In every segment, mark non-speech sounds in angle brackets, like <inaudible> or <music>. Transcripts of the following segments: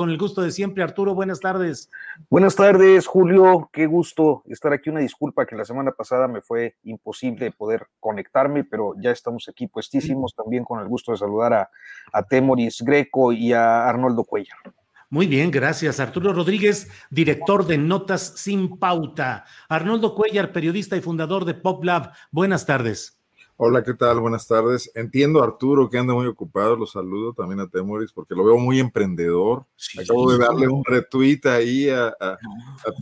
Con el gusto de siempre, Arturo, buenas tardes. Buenas tardes, Julio. Qué gusto estar aquí. Una disculpa que la semana pasada me fue imposible poder conectarme, pero ya estamos aquí puestísimos. También con el gusto de saludar a, a Temoris Greco y a Arnoldo Cuellar. Muy bien, gracias. Arturo Rodríguez, director de Notas Sin Pauta. Arnoldo Cuellar, periodista y fundador de PopLab. Buenas tardes. Hola, ¿qué tal? Buenas tardes. Entiendo, Arturo, que anda muy ocupado. Lo saludo también a Temoris porque lo veo muy emprendedor. Acabo de darle un retweet ahí a, a,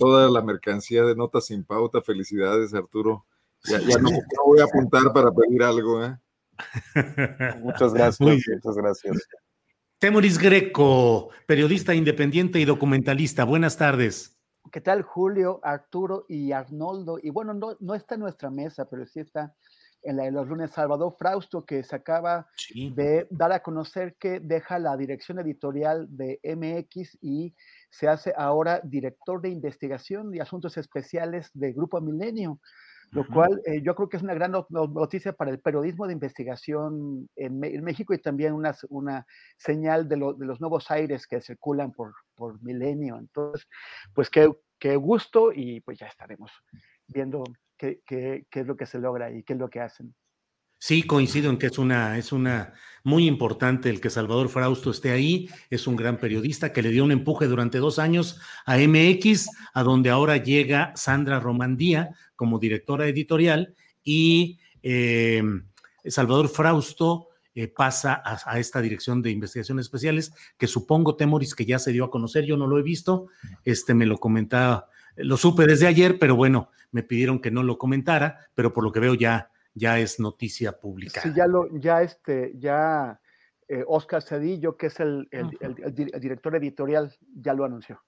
toda la mercancía de Notas Sin Pauta. Felicidades, Arturo. Ya, ya no, no, voy a apuntar para pedir algo. ¿eh? <laughs> Muchas gracias. Muchas gracias. Temoris Greco, periodista independiente y documentalista. Buenas tardes. ¿Qué tal, Julio, Arturo y Arnoldo? Y bueno, no, no está en nuestra mesa, pero sí está en la de los lunes Salvador Frausto, que se acaba sí. de dar a conocer que deja la dirección editorial de MX y se hace ahora director de investigación y asuntos especiales de Grupo Milenio, lo uh -huh. cual eh, yo creo que es una gran noticia para el periodismo de investigación en, en México y también una, una señal de, lo, de, los nuevos aires que circulan por, por Milenio. Entonces, pues qué, qué gusto y pues ya estaremos viendo qué, qué, qué, es lo que se logra y qué es lo que hacen. Sí, coincido en que es una, es una muy importante el que Salvador Frausto esté ahí. Es un gran periodista que le dio un empuje durante dos años a MX, a donde ahora llega Sandra Romandía como directora editorial y eh, Salvador Frausto eh, pasa a, a, esta dirección de investigaciones especiales que supongo, Temoris, que ya se dio a conocer. Yo no lo he visto. Este me lo comentaba, lo supe desde ayer, pero bueno, me pidieron que no lo comentara, pero por lo que veo ya ya es noticia pública. Sí, ya lo, ya este, ya eh, Oscar Cedillo, que es el, el, el, el, director editorial, ya lo anunció.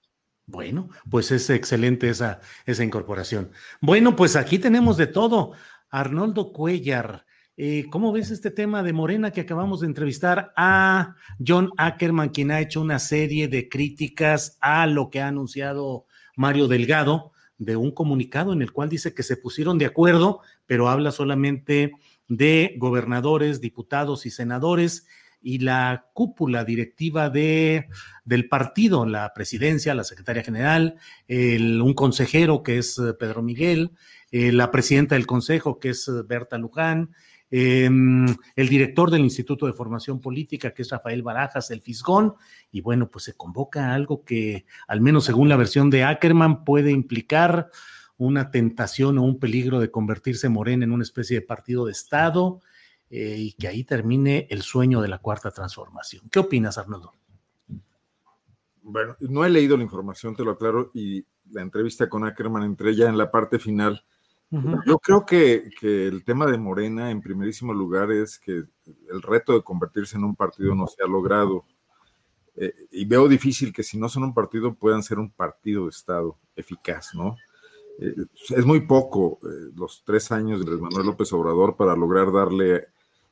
Bueno, pues es excelente esa, esa incorporación. Bueno, pues aquí tenemos de todo. Arnoldo Cuellar, eh, ¿cómo ves este tema de Morena que acabamos de entrevistar a John Ackerman, quien ha hecho una serie de críticas a lo que ha anunciado Mario Delgado? de un comunicado en el cual dice que se pusieron de acuerdo, pero habla solamente de gobernadores, diputados y senadores y la cúpula directiva de, del partido, la presidencia, la secretaria general, el, un consejero que es Pedro Miguel, eh, la presidenta del consejo que es Berta Luján, eh, el director del Instituto de Formación Política, que es Rafael Barajas, el Fisgón, y bueno, pues se convoca algo que, al menos según la versión de Ackerman, puede implicar una tentación o un peligro de convertirse Morena en una especie de partido de Estado eh, y que ahí termine el sueño de la cuarta transformación. ¿Qué opinas, Arnoldo? Bueno, no he leído la información, te lo aclaro, y la entrevista con Ackerman entré ya en la parte final yo creo que, que, el tema de Morena, en primerísimo lugar, es que el reto de convertirse en un partido no se ha logrado. Eh, y veo difícil que si no son un partido puedan ser un partido de Estado eficaz, ¿no? Eh, es muy poco eh, los tres años de Manuel López Obrador para lograr darle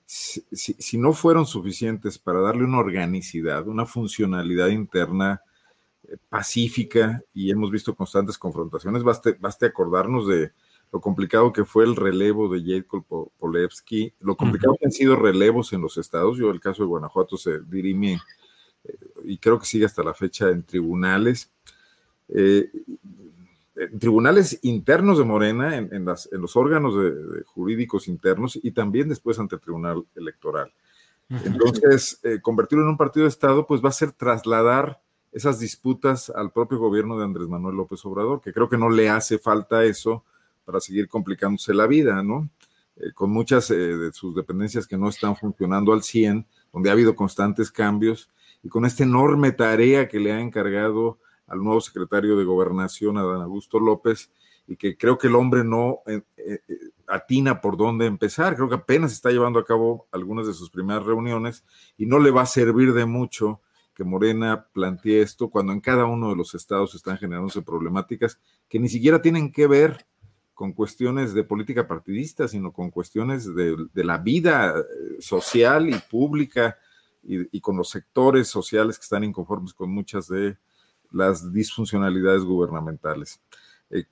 si, no fueron suficientes para darle una organicidad, una funcionalidad interna pacífica, y hemos visto constantes confrontaciones, baste, baste acordarnos de lo complicado que fue el relevo de Jacob Polevsky, lo complicado que han sido relevos en los estados, yo el caso de Guanajuato se dirime eh, y creo que sigue hasta la fecha en tribunales. Eh, en tribunales internos de Morena, en, los órganos jurídicos internos y también después ante el Tribunal Electoral. Entonces, eh, convertirlo en un partido de Estado, pues va a ser trasladar esas disputas al propio gobierno de Andrés Manuel López Obrador, que creo que no le hace falta eso para seguir complicándose la vida, ¿no? Eh, con muchas eh, de sus dependencias que no están funcionando al 100, donde ha habido constantes cambios, y con esta enorme tarea que le ha encargado al nuevo secretario de Gobernación, Adán Augusto López, y que creo que el hombre no eh, eh, atina por dónde empezar. Creo que apenas está llevando a cabo algunas de sus primeras reuniones y no le va a servir de mucho que Morena plantee esto cuando en cada uno de los estados están generándose problemáticas que ni siquiera tienen que ver con cuestiones de política partidista, sino con cuestiones de, la vida eh, social y pública y, y, con los sectores sociales que están inconformes con muchas de las disfuncionalidades gubernamentales. Eh,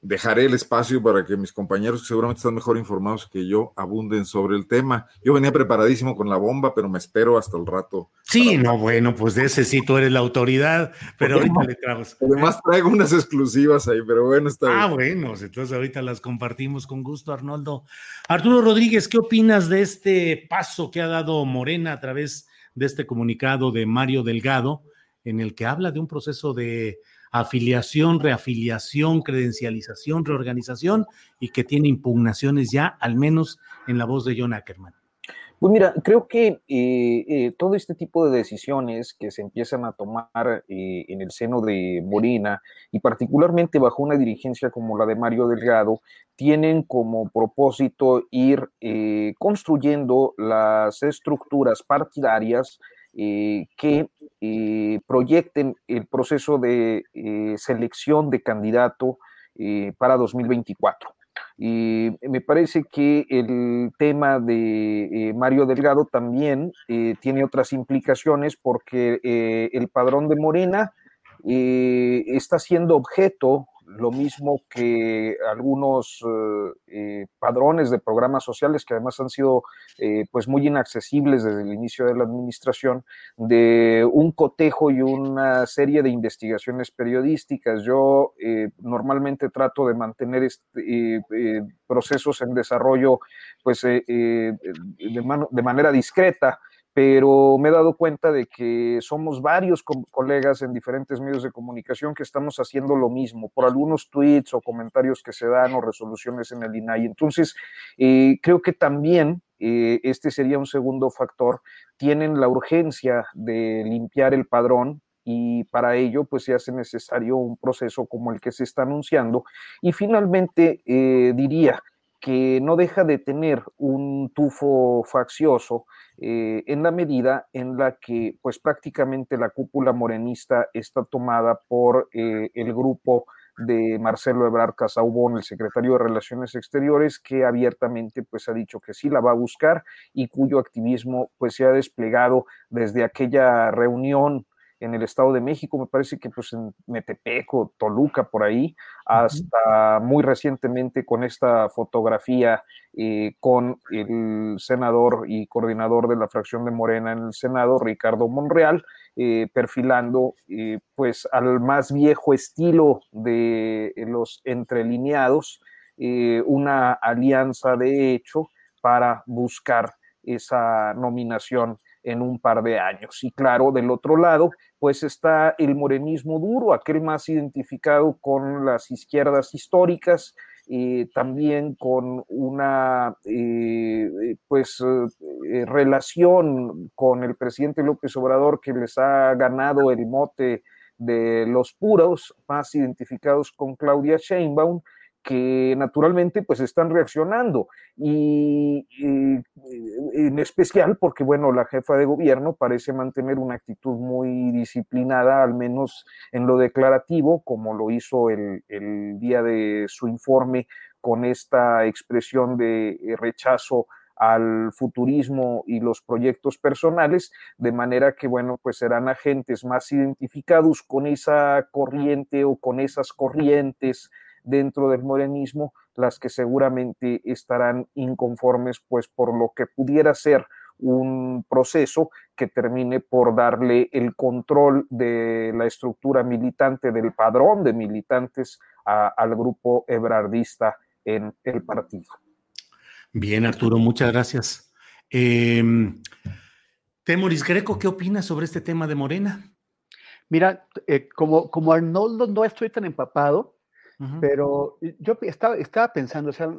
dejaré el espacio para que mis compañeros, que seguramente están mejor informados que yo, abunden sobre el tema. Yo venía preparadísimo con la bomba, pero me espero hasta el rato. Sí, no, bueno, pues de ese sí tú eres la autoridad, pero ahorita le traigo. <laughs> Además traigo unas exclusivas ahí, pero bueno, está Ah, bueno, entonces ahorita las compartimos con gusto, Arnoldo. Arturo Rodríguez, ¿qué opinas de este paso que ha dado Morena a través de este comunicado de Mario Delgado? en el que habla de un proceso de afiliación, reafiliación, credencialización, reorganización y que tiene impugnaciones ya, al menos en la voz de John Ackerman. Pues mira, creo que eh, eh, todo este tipo de decisiones que se empiezan a tomar eh, en el seno de Morena y particularmente bajo una dirigencia como la de Mario Delgado, tienen como propósito ir construyendo las estructuras partidarias que eh, proyecten el proceso de eh, selección de candidato para 2024. Y me parece que el tema de Mario Delgado también tiene otras implicaciones porque el padrón de Morena está siendo objeto lo mismo que algunos eh, eh, padrones de programas sociales que además han sido eh, pues muy inaccesibles desde el inicio de la administración, de un cotejo y una serie de investigaciones periodísticas. Yo normalmente trato de mantener este, procesos en desarrollo pues de, de manera discreta pero me he dado cuenta de que somos varios colegas en diferentes medios de comunicación que estamos haciendo lo mismo por algunos tweets o comentarios que se dan o resoluciones en el INAI. Entonces, eh, creo que también eh, este sería un segundo factor. Tienen la urgencia de limpiar el padrón y para ello pues se hace necesario un proceso como el que se está anunciando. Y finalmente eh, diría que no deja de tener un tufo faccioso eh, en la medida en la que pues prácticamente la cúpula morenista está tomada por eh, el grupo de Marcelo Ebrard Casaubon, el secretario de Relaciones Exteriores, que abiertamente pues ha dicho que sí la va a buscar y cuyo activismo pues se ha desplegado desde aquella reunión en el Estado de México, me parece que pues en Metepeco, Toluca, por ahí, hasta muy recientemente con esta fotografía eh, con el senador y coordinador de la fracción de Morena en el Senado, Ricardo Monreal, eh, perfilando eh, pues al más viejo estilo de los entrelineados, una alianza de hecho para buscar esa nominación en un par de años. Y claro, del otro lado, pues está el morenismo duro, aquel más identificado con las izquierdas históricas, eh, también con una eh, pues eh, relación con el presidente López Obrador que les ha ganado el mote de los puros, más identificados con Claudia Sheinbaum, que naturalmente pues están reaccionando. Y, en especial porque bueno la jefa de gobierno parece mantener una actitud muy disciplinada al menos en lo declarativo como lo hizo el, el día de su informe con esta expresión de rechazo al futurismo y los proyectos personales, de manera que, bueno, pues serán agentes más identificados con esa corriente o con esas corrientes dentro del morenismo, las que seguramente estarán inconformes, pues por lo que pudiera ser un proceso que termine por darle el control de la estructura militante, del padrón de militantes al grupo ebrardista en el partido. Bien, Arturo, muchas gracias. Em, Temoris Greco, ¿qué opinas sobre este tema de Morena? Mira, eh, como, como Arnoldo no estoy tan empapado, pero yo estaba, estaba pensando, o sea,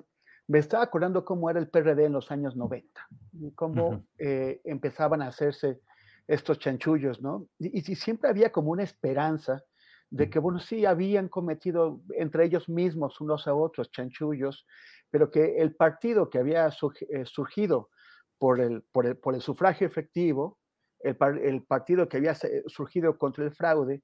me estaba acordando cómo era el PRD en los años 90, y cómo eh, empezaban a hacerse estos chanchullos, ¿no? Y, y, siempre había como una esperanza de que, bueno, sí, habían cometido entre ellos mismos unos a otros chanchullos, pero que el partido que había eh, surgido por el, por el, por el sufragio efectivo, el, el, partido que había surgido contra el fraude,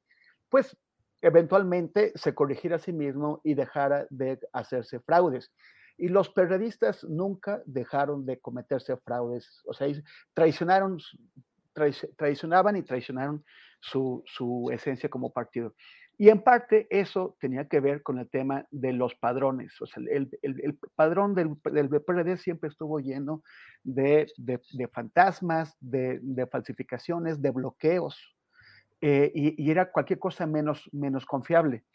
pues eventualmente se corrigiera a sí mismo y dejara de hacerse fraudes. Y los periodistas nunca dejaron de cometerse fraudes, o sea, traicionaron, traicionaban y traicionaron su, su esencia como partido. Y en parte eso tenía que ver con el tema de los padrones. O sea, el, el, el padrón del, del, PRD siempre estuvo lleno de, de, de fantasmas, de, de, falsificaciones, de bloqueos. Eh, y, era cualquier cosa menos, menos confiable.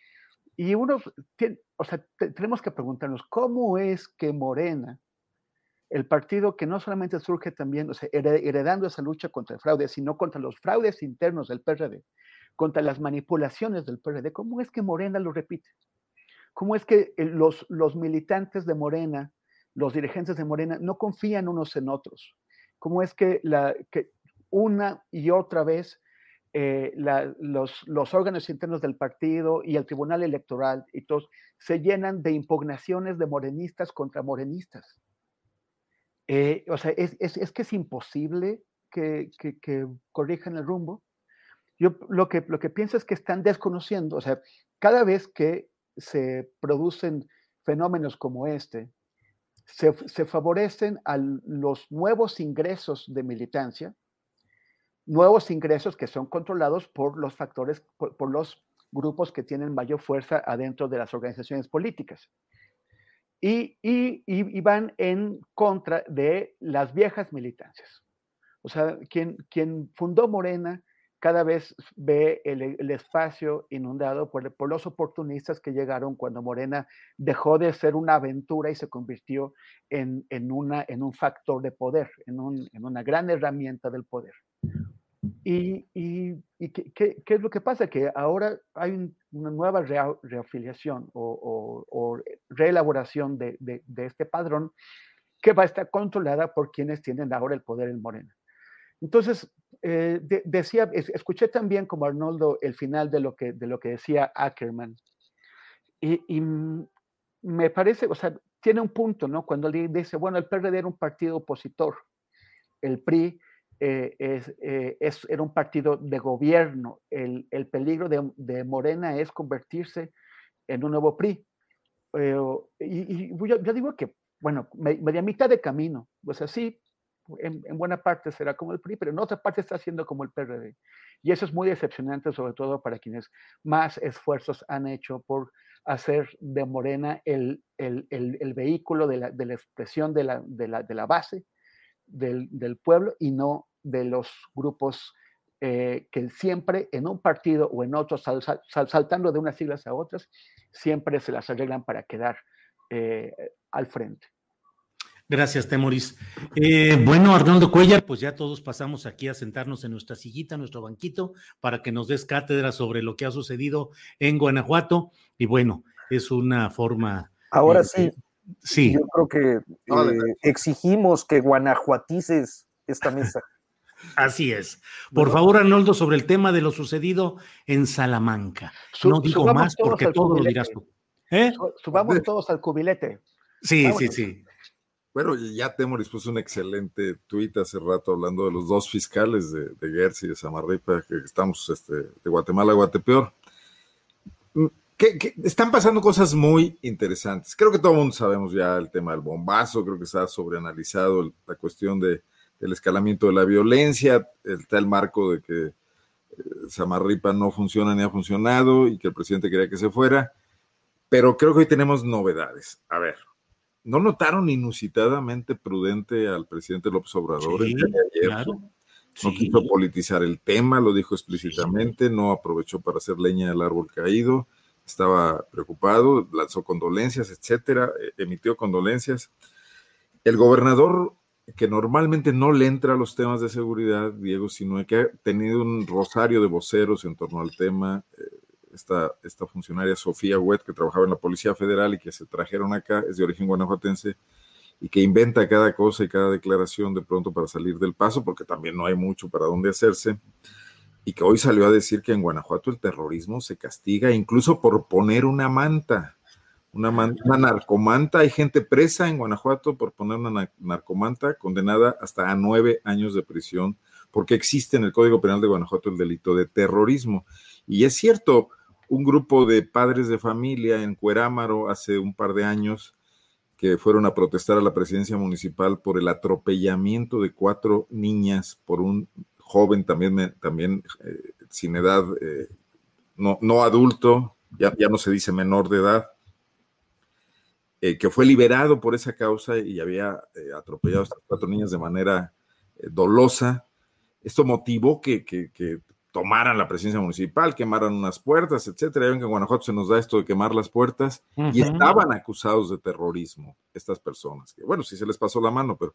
Y uno, tiene, o sea, tenemos que preguntarnos, ¿cómo es que Morena, el partido que no solamente surge también, o sea, heredando esa lucha contra el fraude, sino contra los fraudes internos del PRD, contra las manipulaciones del PRD, ¿cómo es que Morena lo repite? ¿Cómo es que los, los militantes de Morena, los dirigentes de Morena, no confían unos en otros? ¿Cómo es que, la, que una y otra vez eh, la, los, los, órganos internos del partido y el Tribunal Electoral y todos se llenan de impugnaciones de morenistas contra morenistas? Eh, o sea, es, es, es, que es imposible que, que, que, corrijan el rumbo. Yo lo que, lo que pienso es que están desconociendo, o sea, cada vez que se producen fenómenos como este, se, se favorecen a los nuevos ingresos de militancia, nuevos ingresos que son controlados por los factores, por, por los grupos que tienen mayor fuerza adentro de las organizaciones políticas y, y, y, van en contra de las viejas militancias. O sea, quien, quien fundó Morena cada vez ve el, el espacio inundado por, por, los oportunistas que llegaron cuando Morena dejó de ser una aventura y se convirtió en, en, una, en un factor de poder, en, un, en una gran herramienta del poder. ¿Y, qué, es lo que pasa? Que ahora hay un, una nueva re, reafiliación o, reelaboración de, este padrón que va a estar controlada por quienes tienen ahora el poder en Morena. Entonces, eh, de, decía, escuché también como Arnoldo el final de lo que, decía Ackerman. Y, y me parece, o sea, tiene un punto, ¿no? Cuando dice, bueno, el PRD era un partido opositor, el PRI eh, eh, es, era un partido de gobierno. El, el peligro de, Morena es convertirse en un nuevo PRI. Y, yo, yo, digo que, bueno, media mitad de camino, pues así, en, en, buena parte será como el PRI, pero en otra parte está siendo como el PRD. Y eso es muy decepcionante, sobre todo para quienes más esfuerzos han hecho por hacer de Morena el, vehículo de la, expresión de la base del, del pueblo y no de los grupos eh, que siempre en un partido o en otro, sal, sal, saltando de unas siglas a otras, siempre se las arreglan para quedar eh, al frente. Gracias, Temoris. Eh, bueno, Arnoldo Cuellar, pues ya todos pasamos aquí a sentarnos en nuestra sillita, nuestro banquito, para que nos des cátedra sobre lo que ha sucedido en Guanajuato. Y bueno, es una forma. Ahora sí. Sí. Yo creo que eh, exigimos que guanajuatices esta mesa. Así es. <laughs> Por ¿No? favor, Arnoldo, sobre el tema de lo sucedido en Salamanca. No digo más porque todo lo dirás tú. ¿Eh? Subamos todos al cubilete. Sí, Vámonos. sí, sí. Bueno, ya Temoris puso un excelente tuit hace rato hablando de los dos fiscales de, de Gertz y de Samarripa, que estamos este, de Guatemala a Guatepeor. Mm, que, están pasando cosas muy interesantes. Creo que todo el mundo sabemos ya el tema del bombazo, creo que se ha sobreanalizado la cuestión de, del escalamiento de la violencia, está el marco de que eh, Samarripa no funciona ni ha funcionado y que el presidente quería que se fuera, pero creo que hoy tenemos novedades. A ver, ¿no notaron inusitadamente prudente al presidente López Obrador Sí, ayer? claro. No Sí. quiso politizar el tema, lo dijo explícitamente, no aprovechó para hacer leña del árbol caído, estaba preocupado, lanzó condolencias, etcétera, eh, emitió condolencias. El gobernador, que normalmente no le entra a los temas de seguridad, Diego Sinue, que ha tenido un rosario de voceros en torno al tema, eh, esta, esta funcionaria Sofía Huet, que trabajaba en la Policía Federal y que se trajeron acá, es de origen guanajuatense, y que inventa cada cosa y cada declaración de pronto para salir del paso, porque también no hay mucho para dónde hacerse, y que hoy salió a decir que en Guanajuato el terrorismo se castiga incluso por poner una manta, una, man- una narcomanta. Hay gente presa en Guanajuato por poner una na- narcomanta, condenada hasta a nueve años de prisión, porque existe en el Código Penal de Guanajuato el delito de terrorismo. Y es cierto, un grupo de padres de familia en Cuerámaro hace un par de años que fueron a protestar a la presidencia municipal por el atropellamiento de cuatro niñas por un joven también, también eh, sin edad, eh, no, no adulto, ya, ya no se dice menor de edad, eh, que fue liberado por esa causa y había eh, atropellado a estas cuatro niñas de manera eh, dolosa. Esto motivó que, que- que tomaran la presidencia municipal, quemaran unas puertas, etcétera. Ya ven que en Guanajuato se nos da esto de quemar las puertas y estaban acusados de terrorismo estas personas. Que bueno, sí se les pasó la mano, pero.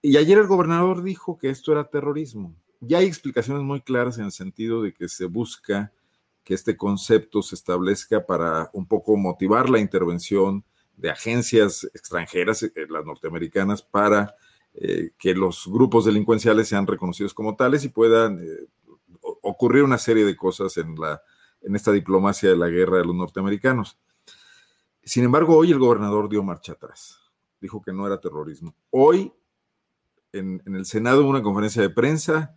Y ayer el gobernador dijo que esto era terrorismo. Ya hay explicaciones muy claras en el sentido de que se busca que este concepto se establezca para un poco motivar la intervención de agencias extranjeras, eh, las norteamericanas, para eh, que los grupos delincuenciales sean reconocidos como tales y puedan eh, ocurrir una serie de cosas en, la, en esta diplomacia de la guerra de los norteamericanos. Sin embargo, hoy el gobernador dio marcha atrás. Dijo que no era terrorismo. Hoy, en, el Senado, hubo una conferencia de prensa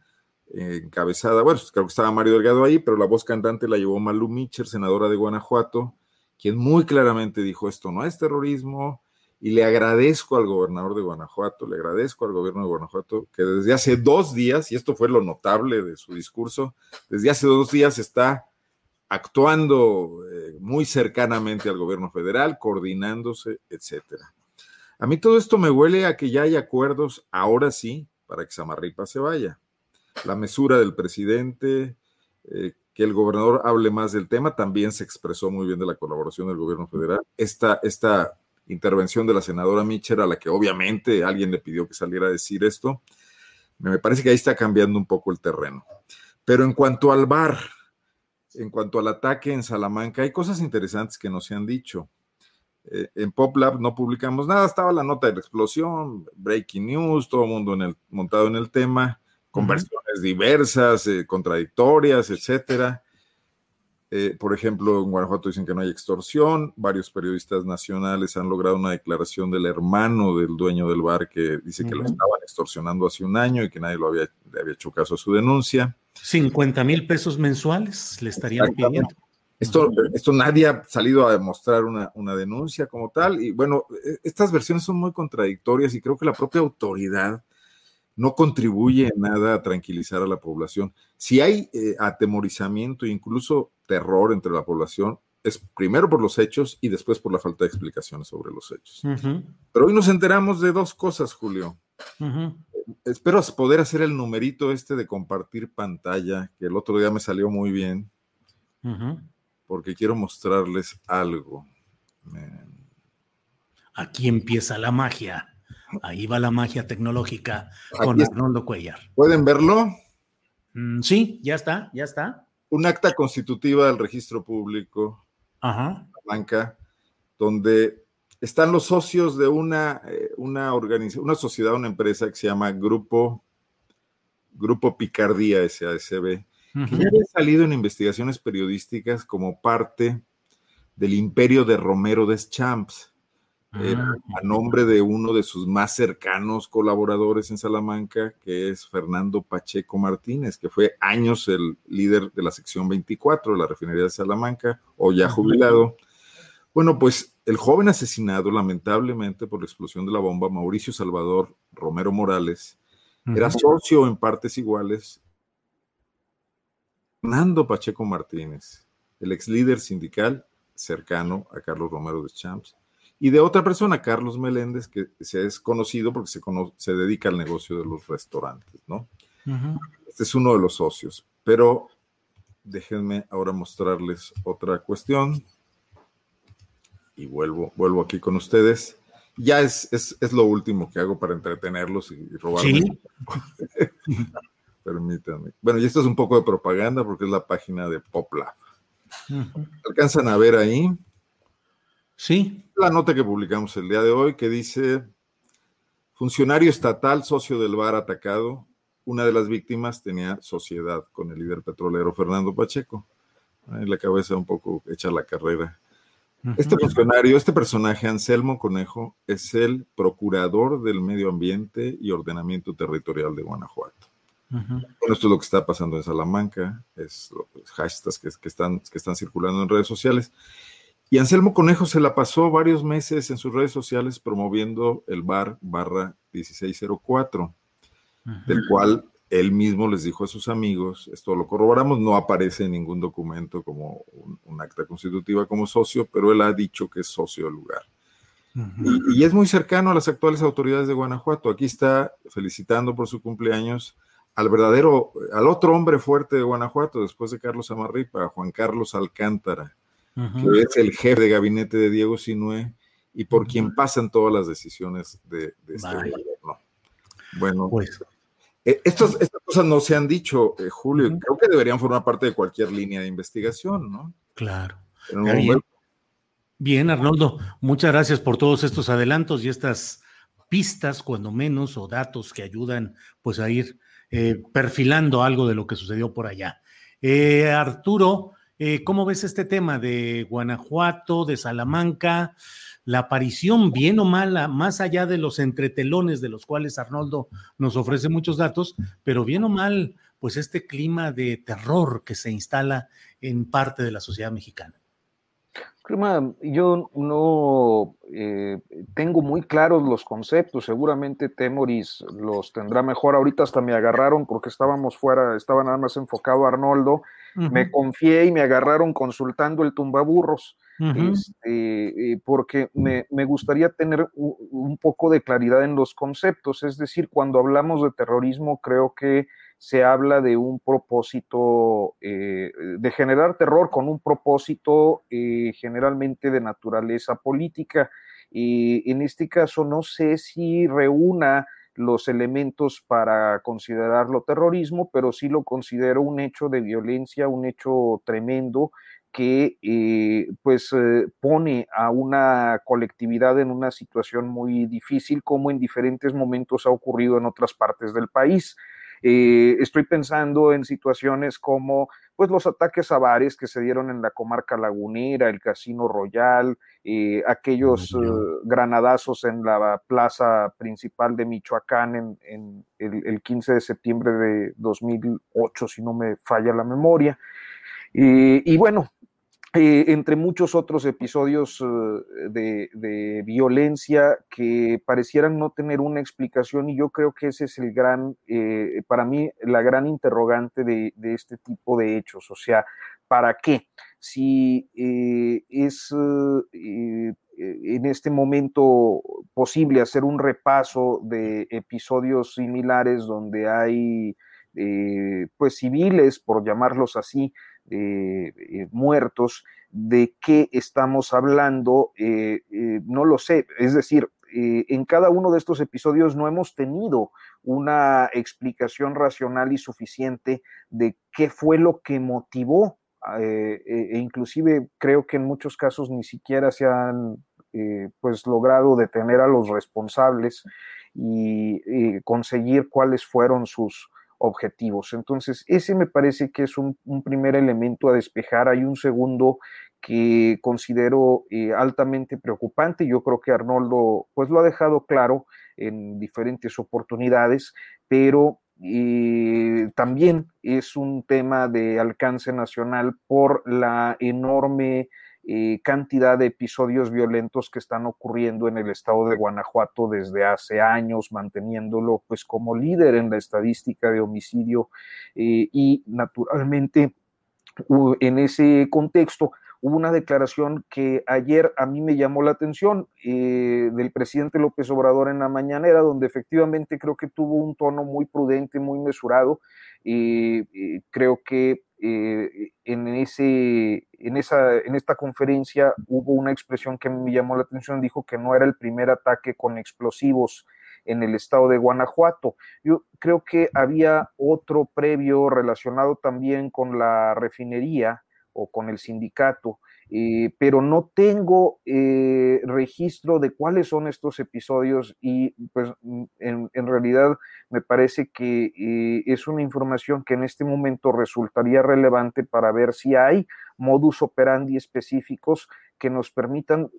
encabezada, bueno, creo que estaba Mario Delgado ahí, pero la voz cantante la llevó Malu Mitcher, senadora de Guanajuato, quien muy claramente dijo esto no es terrorismo, y le agradezco al gobernador de Guanajuato, le agradezco al gobierno de Guanajuato, que desde hace dos días, y esto fue lo notable de su discurso, desde hace dos días está actuando eh, muy cercanamente al gobierno federal, coordinándose, etcétera. A mí todo esto me huele a que ya hay acuerdos, ahora sí, para que Samarripa se vaya. La mesura del presidente, eh, que el gobernador hable más del tema, también se expresó muy bien de la colaboración del gobierno federal. Esta, esta intervención de la senadora Mitchell, a la que obviamente alguien le pidió que saliera a decir esto, me parece que ahí está cambiando un poco el terreno. Pero en cuanto al bar, en cuanto al ataque en Salamanca, hay cosas interesantes que nos se han dicho. Eh, en PopLab no publicamos nada, estaba la nota de la explosión, breaking news, todo el mundo en el, montado en el tema, con versiones diversas, eh, contradictorias, etcétera. Eh, por ejemplo, en Guanajuato dicen que no hay extorsión. Varios periodistas nacionales han logrado una declaración del hermano del dueño del bar que dice que lo estaban extorsionando hace un año y que nadie lo había, le había hecho caso a su denuncia. 50 mil pesos mensuales le estarían pidiendo. Esto, esto nadie ha salido a demostrar una, una denuncia como tal. Y bueno, eh, estas versiones son muy contradictorias y creo que la propia autoridad no contribuye en nada a tranquilizar a la población. Si hay eh, atemorizamiento e incluso terror entre la población, es primero por los hechos y después por la falta de explicaciones sobre los hechos. Pero hoy nos enteramos de dos cosas, Julio. ujú. Espero poder hacer el numerito este de compartir pantalla, que el otro día me salió muy bien, porque quiero mostrarles algo. Eh, Aquí empieza la magia. Ahí va la magia tecnológica Aquí con. Arnoldo Cuellar. ¿Pueden verlo? Mm, sí, ya está, ya está. Un acta constitutiva del registro público, Ajá. banca, donde están los socios de una, eh, una, organiza- una sociedad, una empresa que se llama Grupo, Grupo Picardía SASB, que ya había salido en investigaciones periodísticas como parte del imperio de Romero Deschamps. Eh, a nombre de uno de sus más cercanos colaboradores en Salamanca, que es Fernando Pacheco Martínez, que fue años el líder de la sección 24 de la refinería de Salamanca, o ya jubilado. Bueno, pues el joven asesinado lamentablemente por la explosión de la bomba, Mauricio Salvador Romero Morales, era socio en partes iguales. Fernando Pacheco Martínez, el ex líder sindical cercano a Carlos Romero de Champs, y de otra persona, Carlos Meléndez, que se es conocido porque se, se dedica al negocio de los restaurantes, ¿no? Este es uno de los socios. Pero déjenme ahora mostrarles otra cuestión. Y vuelvo, vuelvo aquí con ustedes. Ya es, es, lo último que hago para entretenerlos y, robarme. <laughs> Permítanme. Bueno, y esto es un poco de propaganda porque es la página de PopLab. Alcanzan a ver ahí Sí. La nota que publicamos el día de hoy que dice, funcionario estatal, socio del bar atacado, una de las víctimas tenía sociedad con el líder petrolero Fernando Pacheco. En la cabeza un poco hecha la carrera. Este funcionario, este personaje, Anselmo Conejo, es el procurador del medio ambiente y ordenamiento territorial de Guanajuato. Bueno, esto es lo que está pasando en Salamanca, es los hashtags que, están, que están circulando en redes sociales. Y Anselmo Conejo se la pasó varios meses en sus redes sociales promoviendo el bar barra 1604, del cual él mismo les dijo a sus amigos, esto lo corroboramos, no aparece en ningún documento como un, acta constitutiva como socio, pero él ha dicho que es socio del lugar. y, y, es muy cercano a las actuales autoridades de Guanajuato. Aquí está felicitando por su cumpleaños al verdadero, al otro hombre fuerte de Guanajuato, después de Carlos Amarripa, Juan Carlos Alcántara que es el jefe de gabinete de Diego Sinue y por quien pasan todas las decisiones de, este gobierno. Bueno, pues. Eh, estas cosas no se han dicho, eh, Julio, creo que deberían formar parte de cualquier línea de investigación, ¿no? Claro. Bien. bien, Arnoldo, muchas gracias por todos estos adelantos y estas pistas, cuando menos, o datos que ayudan pues a ir eh, perfilando algo de lo que sucedió por allá. Arturo, eh, ¿Cómo ves este tema de Guanajuato, de Salamanca, la aparición, bien o mala, más allá de los entretelones de los cuales Arnoldo nos ofrece muchos datos, pero bien o mal, pues este clima de terror que se instala en parte de la sociedad mexicana? Clima, yo no eh, tengo muy claros los conceptos, seguramente Temoris los tendrá mejor. Ahorita hasta me agarraron porque estábamos fuera, estaba nada más enfocado Arnoldo me confié y me agarraron consultando el tumbaburros, este, eh, porque me, gustaría tener un, poco de claridad en los conceptos. Es decir, cuando hablamos de terrorismo, creo que se habla de un propósito, eh, de generar terror con un propósito eh, generalmente de naturaleza política. Y en este caso, no sé si reúna los elementos para considerarlo terrorismo, pero sí lo considero un hecho de violencia, un hecho tremendo que eh, pues eh, pone a una colectividad en una situación muy difícil, como en diferentes momentos ha ocurrido en otras partes del país. Eh, estoy pensando en situaciones como pues los ataques a bares que se dieron en la comarca lagunera, el Casino Royal, eh, aquellos eh, granadazos en la plaza principal de Michoacán en, el, 15 de septiembre de 2008, si no me falla la memoria. y bueno, eh, entre muchos otros episodios de, violencia que parecieran no tener una explicación y yo creo que ese es el gran, para mí, la gran interrogante de, de, este tipo de hechos, o sea, ¿para qué? si eh, es eh, en este momento posible hacer un repaso de episodios similares donde hay eh, pues civiles, por llamarlos así, muertos, de qué estamos hablando, no lo sé, es decir, en cada uno de estos episodios no hemos tenido una explicación racional y suficiente de qué fue lo que motivó eh, e, inclusive creo que en muchos casos ni siquiera se han eh, pues logrado detener a los responsables y, conseguir cuáles fueron sus objetivos. Entonces, ese me parece que es un, primer elemento a despejar. Hay un segundo que considero eh, altamente preocupante. Yo creo que Arnoldo pues lo ha dejado claro en diferentes oportunidades, pero eh, también es un tema de alcance nacional por la enorme eh, cantidad de episodios violentos que están ocurriendo en el estado de Guanajuato desde hace años, manteniéndolo pues como líder en la estadística de homicidio y naturalmente en ese contexto hubo una declaración que ayer a mí me llamó la atención eh, del presidente López Obrador en la mañanera, donde efectivamente creo que tuvo un tono muy prudente, muy mesurado. Y creo que eh, en, ese, en, esa, en esta conferencia hubo una expresión que me llamó la atención, dijo que no era el primer ataque con explosivos en el estado de Guanajuato. Yo creo que había otro previo relacionado también con la refinería o con el sindicato, eh, pero no tengo eh, registro de cuáles son estos episodios y pues mm, en, realidad me parece que eh, es una información que en este momento resultaría relevante para ver si hay modus operandi específicos que nos permitan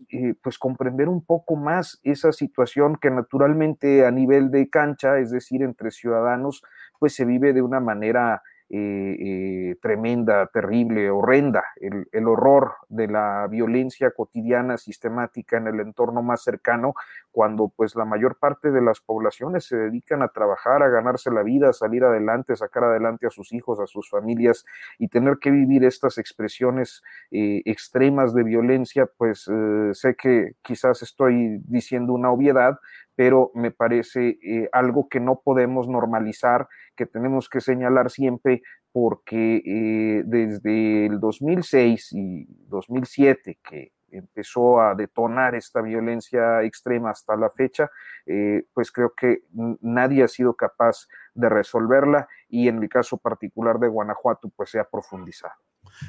pues comprender un poco más esa situación que naturalmente a nivel de cancha, es decir, entre ciudadanos, pues se vive de una manera eh, tremenda, terrible, horrenda, el, el, horror de la violencia cotidiana sistemática en el entorno más cercano, cuando pues la mayor parte de las poblaciones se dedican a trabajar, a ganarse la vida, a salir adelante, sacar adelante a sus hijos, a sus familias y tener que vivir estas expresiones eh, extremas de violencia, pues sé que quizás estoy diciendo una obviedad, pero me parece eh, algo que no podemos normalizar, que tenemos que señalar siempre porque eh, desde el 2006 y 2007 que empezó a detonar esta violencia extrema hasta la fecha, eh, pues creo que nadie ha sido capaz de resolverla y en el caso particular de Guanajuato, pues se ha profundizado.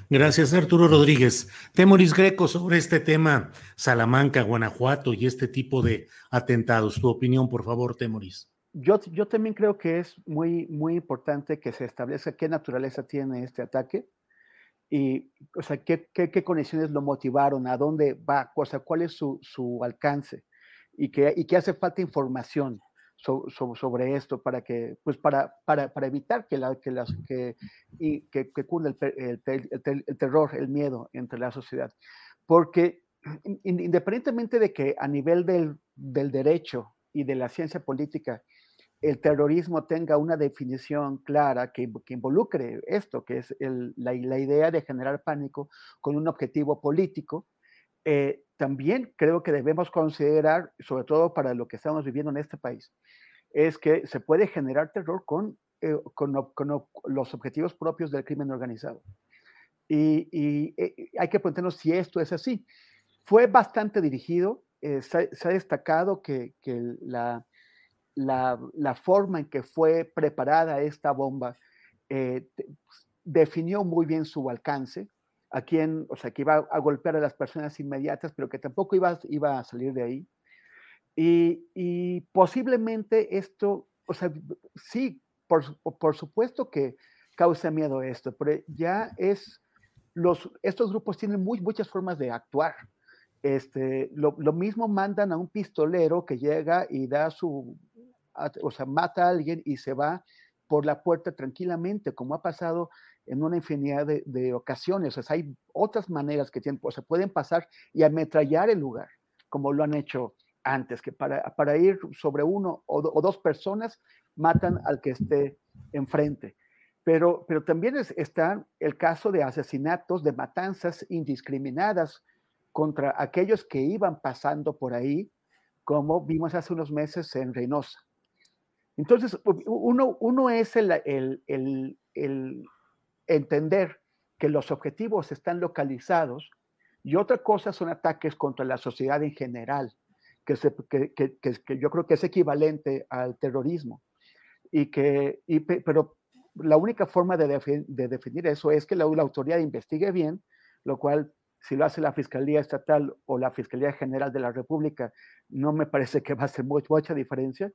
Gracias, Arturo Rodríguez. Temoris Greco, sobre este tema, Salamanca, Guanajuato y este tipo de atentados. Tu opinión, por favor, Temoris. Yo, yo también creo que es muy, muy importante que se establezca qué naturaleza tiene este ataque y, o sea, qué, qué, condiciones lo motivaron, a dónde va, o sea, cuál es su, su alcance y que, y que hace falta información sobre esto para que, pues para, para, para evitar que, la, que, las, que, y, que, que cunde el, el, el, terror, el miedo entre la sociedad. Porque independientemente de que a nivel del, del derecho y de la ciencia política, el terrorismo tenga una definición clara que, involucre esto, que es la, idea de generar pánico con un objetivo político, eh, también creo que debemos considerar, sobre todo para lo que estamos viviendo en este país, es que se puede generar terror con, eh, los objetivos propios del crimen organizado. Y, eh, hay que preguntarnos si esto es así. Fue bastante dirigido, se, ha destacado que la, la, la, forma en que fue preparada esta bomba definió muy bien su alcance a quien, o sea, que iba a golpear a las personas inmediatas, pero que tampoco iba, iba a salir de ahí. Y, y posiblemente esto, o sea, sí, por, por, supuesto que causa miedo esto, pero ya es, los, estos grupos tienen muy, muchas formas de actuar. Este, lo, lo, mismo mandan a un pistolero que llega y da su, o sea, mata a alguien y se va por la puerta tranquilamente, como ha pasado en una infinidad de, ocasiones. O sea, hay otras maneras que tienen, o sea, pueden pasar y ametrallar el lugar, como lo han hecho antes, que para, para ir sobre uno o, dos personas matan al que esté enfrente. Pero, pero también está el caso de asesinatos, de matanzas indiscriminadas contra aquellos que iban pasando por ahí, como vimos hace unos meses en Reynosa. Entonces, uno, uno es el, el, el, entender que los objetivos están localizados y otra cosa son ataques contra la sociedad en general, que, se, que, que, que yo creo que es equivalente al terrorismo. Y que, y, pero la única forma de, de, definir eso es que la, la, autoridad investigue bien, lo cual si lo hace la Fiscalía Estatal o la Fiscalía General de la República, no me parece que va a mucha, mucha diferencia,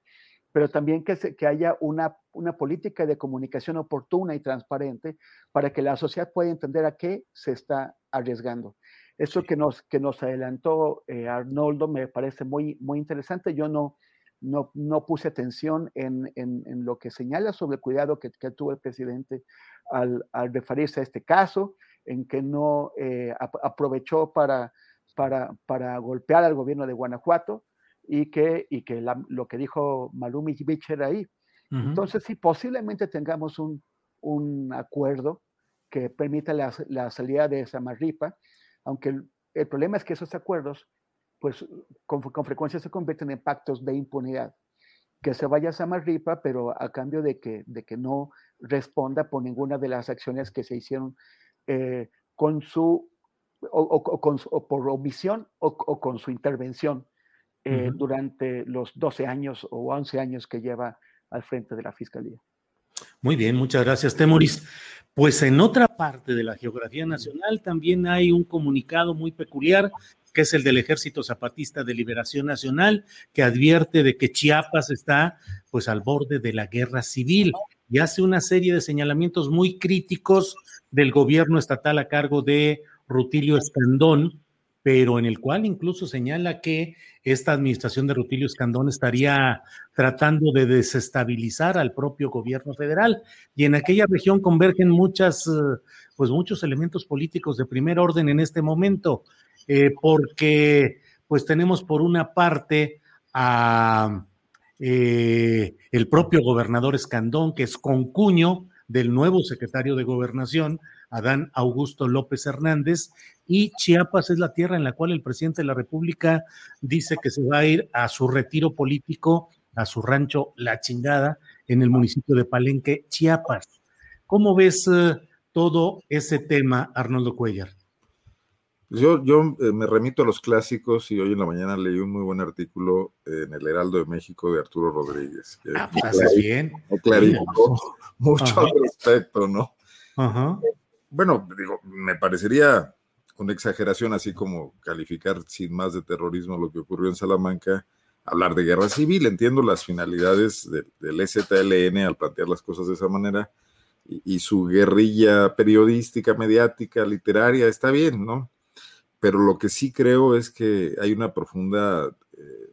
pero también que, se, que haya una, una, política de comunicación oportuna y transparente para que la sociedad pueda entender a qué se está arriesgando. Eso que nos, que nos adelantó eh, Arnoldo me parece muy, muy interesante. Yo no, no, no puse atención en, en, en, lo que señala sobre el cuidado que, que tuvo el presidente al, al, referirse a este caso, en que no eh, aprovechó para, para, para, golpear al gobierno de Guanajuato y que, y que la, lo que dijo Malumi Bicher ahí. Uh -huh. Entonces, sí, posiblemente tengamos un, un acuerdo que permita la, la, salida de Samarripa, aunque el, el, problema es que esos acuerdos, pues con, con, frecuencia se convierten en pactos de impunidad. Que se vaya a Samarripa, pero a cambio de que, de que no responda por ninguna de las acciones que se hicieron eh, con su, o, o, o, con, o por omisión o, con su intervención eh, uh -huh. durante los 12 años o 11 años que lleva al frente de la Fiscalía. Muy bien, muchas gracias, Temoris. Pues en otra parte de la geografía nacional también hay un comunicado muy peculiar, que es el del Ejército Zapatista de Liberación Nacional, que advierte de que Chiapas está pues al borde de la guerra civil y hace una serie de señalamientos muy críticos del gobierno estatal a cargo de Rutilio Escandón, pero en el cual incluso señala que esta administración de Rutilio Escandón estaría tratando de desestabilizar al propio gobierno federal. Y en aquella región convergen muchas, pues muchos elementos políticos de primer orden en este momento, eh, porque pues tenemos por una parte a eh, el propio gobernador Escandón, que es concuño del nuevo secretario de Gobernación, Adán Augusto López Hernández, y Chiapas es la tierra en la cual el presidente de la República dice que se va a ir a su retiro político, a su rancho La Chingada, en el municipio de Palenque, Chiapas. ¿Cómo ves uh, todo ese tema, Arnoldo Cuellar? Yo, yo eh, me remito a los clásicos y hoy en la mañana leí un muy buen artículo en el Heraldo de México de Arturo Rodríguez. Que ah, pues haces bien. Clarificó mucho Ajá. al respecto, ¿no? Ajá. Bueno, digo, me parecería una exageración, así como calificar sin más de terrorismo lo que ocurrió en Salamanca, hablar de guerra civil. Entiendo las finalidades de, del STLN al plantear las cosas de esa manera y, y su guerrilla periodística, mediática, literaria, está bien, ¿no? pero lo que sí creo es que hay una profunda... Eh...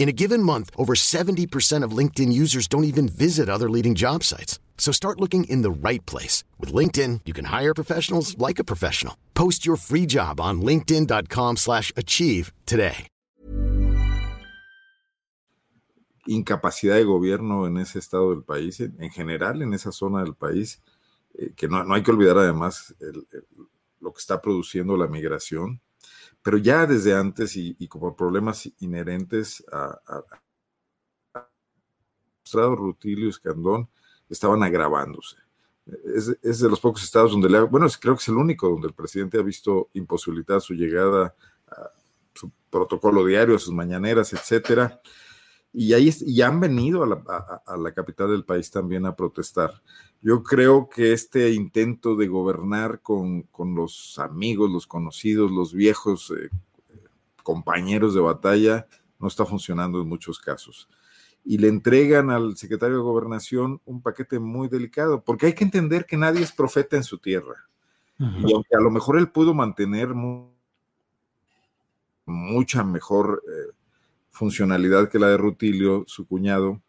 In a given month, over 70% of LinkedIn users don't even visit other leading job sites. So start looking in the right place. With LinkedIn, you can hire professionals like a professional. Post your free job on linkedin.com slash achieve today. Incapacidad de gobierno en ese estado del país, en general en esa zona del país, eh, que no, no, hay que olvidar además el, el, lo que está produciendo la migración pero ya desde antes y, y como problemas inherentes a, a, Rutilio Escandón estaban agravándose. Es, de los pocos estados donde, le, bueno, creo que es el único donde el presidente ha visto imposibilitada su llegada a su protocolo diario, a sus mañaneras, etcétera. Y ahí y han venido a la, a la capital del país también a protestar. Yo creo que este intento de gobernar con, con los amigos, los conocidos, los viejos eh, compañeros de batalla no está funcionando en muchos casos. Y le entregan al secretario de gobernación un paquete muy delicado, porque hay que entender que nadie es profeta en su tierra. Y aunque a lo mejor él pudo mantener mu mucha mejor eh, funcionalidad que la de Rutilio, su cuñado,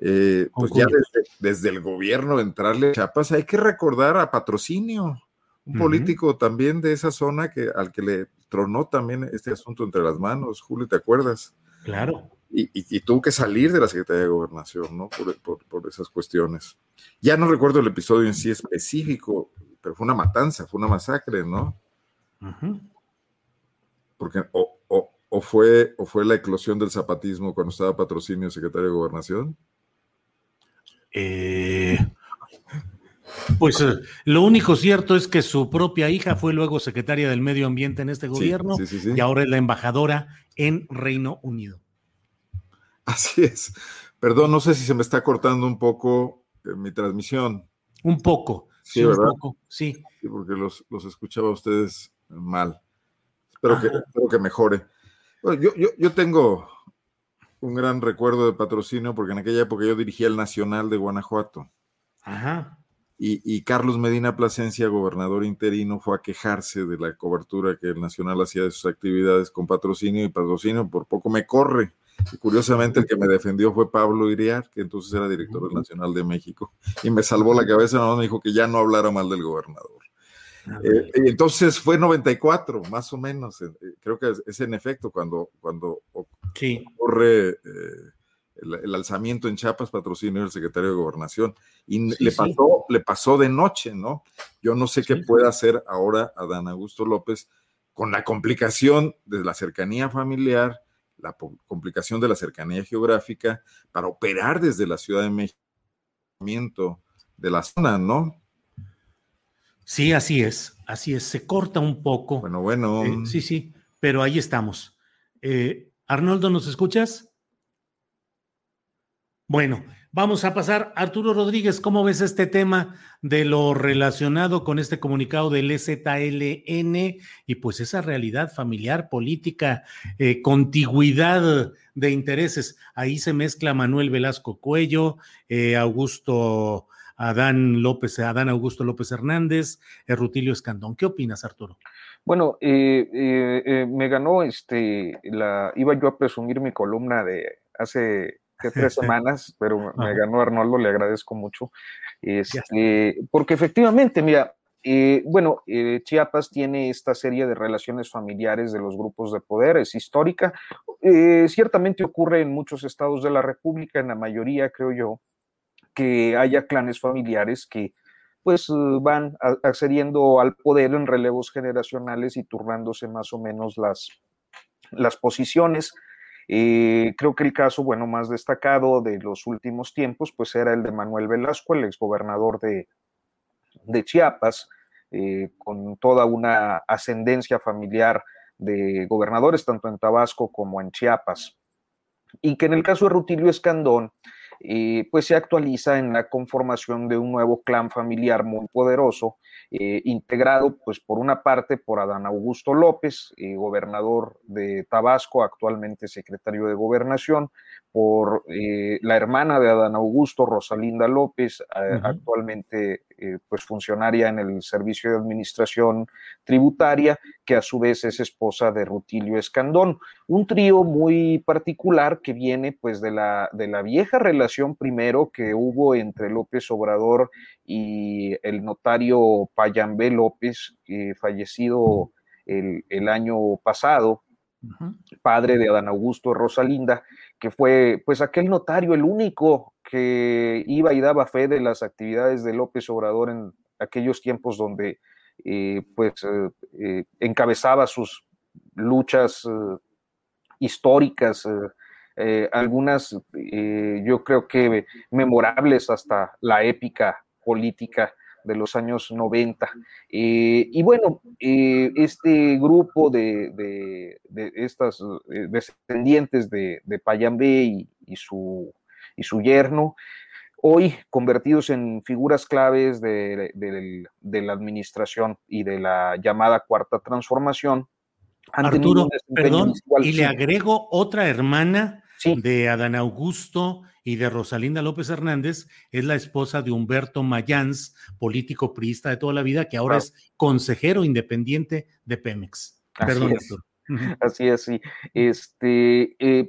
eh, pues ya desde, desde, el gobierno entrarle a Chiapas, hay que recordar a Patrocinio, un uh -huh. político también de esa zona que al que le tronó también este asunto entre las manos, Julio, ¿te acuerdas? Claro. Y, y, y tuvo que salir de la Secretaría de Gobernación, ¿no? Por, por, por esas cuestiones. Ya no recuerdo el episodio en sí específico, pero fue una matanza, fue una masacre, ¿no? Porque o, o, fue, o fue la eclosión del zapatismo cuando estaba patrocinio secretario de gobernación. Eh, pues eh, lo único cierto es que su propia hija fue luego secretaria del medio ambiente en este gobierno y ahora es la embajadora en Reino Unido. Así es. Perdón, no sé si se me está cortando un poco eh, mi transmisión. Un poco, sí, un poco, sí. Sí, porque los, escuchaba a ustedes mal. Espero que, espero que mejore. yo, yo, yo tengo un gran recuerdo de patrocinio porque en aquella época yo dirigía el Nacional de Guanajuato. Ajá. Y, Carlos Medina Plasencia, gobernador interino, fue a quejarse de la cobertura que el Nacional hacía de sus actividades con patrocinio y patrocinio, por poco me corre. Y curiosamente el que me defendió fue Pablo Iriar, que entonces era director del Nacional de México, y me salvó la cabeza, no me dijo que ya no hablara mal del gobernador. Eh, entonces fue 94, más o menos. Eh, creo que es, en efecto cuando, cuando ocurre eh, el, alzamiento en Chiapas, patrocinio del secretario de Gobernación. Y le, pasó, le pasó de noche, ¿no? Yo no sé qué puede hacer ahora Adán Augusto López con la complicación de la cercanía familiar, la complicación de la cercanía geográfica, para operar desde la Ciudad de México de la zona, ¿no? Sí, así es, así es, se corta un poco. Bueno, bueno. Eh, sí, sí, pero ahí estamos. Eh, Arnoldo, ¿nos escuchas? Bueno, vamos a pasar. Arturo Rodríguez, ¿cómo ves este tema de lo relacionado con este comunicado del EZLN y pues esa realidad familiar, política, eh, contigüidad de intereses? Ahí se mezcla Manuel Velasco Cuello, eh, Augusto Adán López, Adán Augusto López Hernández, eh, Rutilio Escandón. ¿Qué opinas, Arturo? Bueno, me ganó este, la, iba yo a presumir mi columna de hace <laughs> tres semanas, pero me ganó Arnoldo, le agradezco mucho. Este, porque efectivamente, mira, eh, bueno, eh, Chiapas tiene esta serie de relaciones familiares de los grupos de poder, es histórica. Eh, ciertamente ocurre en muchos estados de la República, en la mayoría, creo yo, que haya clanes familiares que pues van accediendo al poder en relevos generacionales y turnándose más o menos las, las posiciones. Eh, creo que el caso, bueno, más destacado de los últimos tiempos, pues era el de Manuel Velasco, el exgobernador de, de Chiapas, eh, con toda una ascendencia familiar de gobernadores, tanto en Tabasco como en Chiapas. Y que en el caso de Rutilio Escandón, eh, pues se actualiza en la conformación de un nuevo clan familiar muy poderoso, eh, integrado pues por una parte por Adán Augusto López, eh, gobernador de Tabasco, actualmente secretario de gobernación, por la hermana de Adán Augusto, Rosalinda López, actualmente pues funcionaria en el Servicio de Administración Tributaria, que a su vez es esposa de Rutilio Escandón. Un trío muy particular que viene pues de la, de la vieja relación primero que hubo entre López Obrador y el notario Payambé López, fallecido el, año pasado, padre de Adán Augusto Rosalinda, que fue pues aquel notario, el único que iba y daba fe de las actividades de López Obrador en aquellos tiempos donde eh, pues eh, eh, encabezaba sus luchas históricas, algunas yo creo que memorables hasta la épica política de los años 90. Eh, y bueno, eh, este grupo de, de, estas eh, descendientes de, de Payambé y, su, y su yerno, hoy convertidos en figuras claves de, la administración y de la llamada cuarta transformación. Arturo, perdón, y le agrego otra hermana de Adán Augusto y de Rosalinda López Hernández, es la esposa de Humberto Mayans, político priista de toda la vida, que ahora es consejero independiente de Pemex. Perdón, Así es. Así es, sí. Este, eh,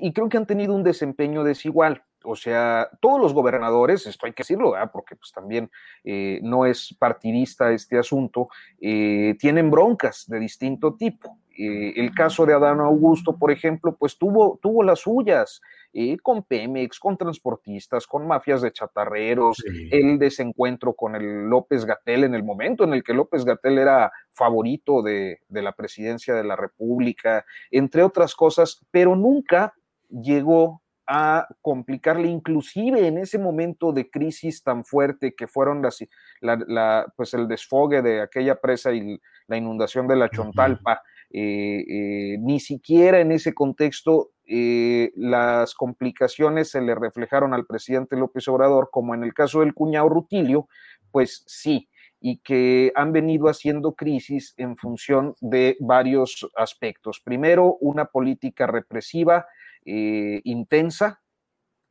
y, creo que han tenido un desempeño desigual. O sea, todos los gobernadores, esto hay que decirlo, porque pues también eh, no es partidista este asunto, eh, tienen broncas de distinto tipo. Eh, el caso de Adán Augusto, por ejemplo, pues tuvo, tuvo las suyas, eh, con Pemex, con transportistas, con mafias de chatarreros, el desencuentro con el López Gatel en el momento en el que López Gatel era favorito de, de la presidencia de la República, entre otras cosas, pero nunca llegó a complicarle, inclusive en ese momento de crisis tan fuerte que fueron las, la, pues el desfogue de aquella presa y la inundación de la Chontalpa, eh, eh, ni siquiera en ese contexto eh, las complicaciones se le reflejaron al presidente López Obrador, como en el caso del cuñado Rutilio, pues sí, y que han venido haciendo crisis en función de varios aspectos. Primero, una política represiva intensa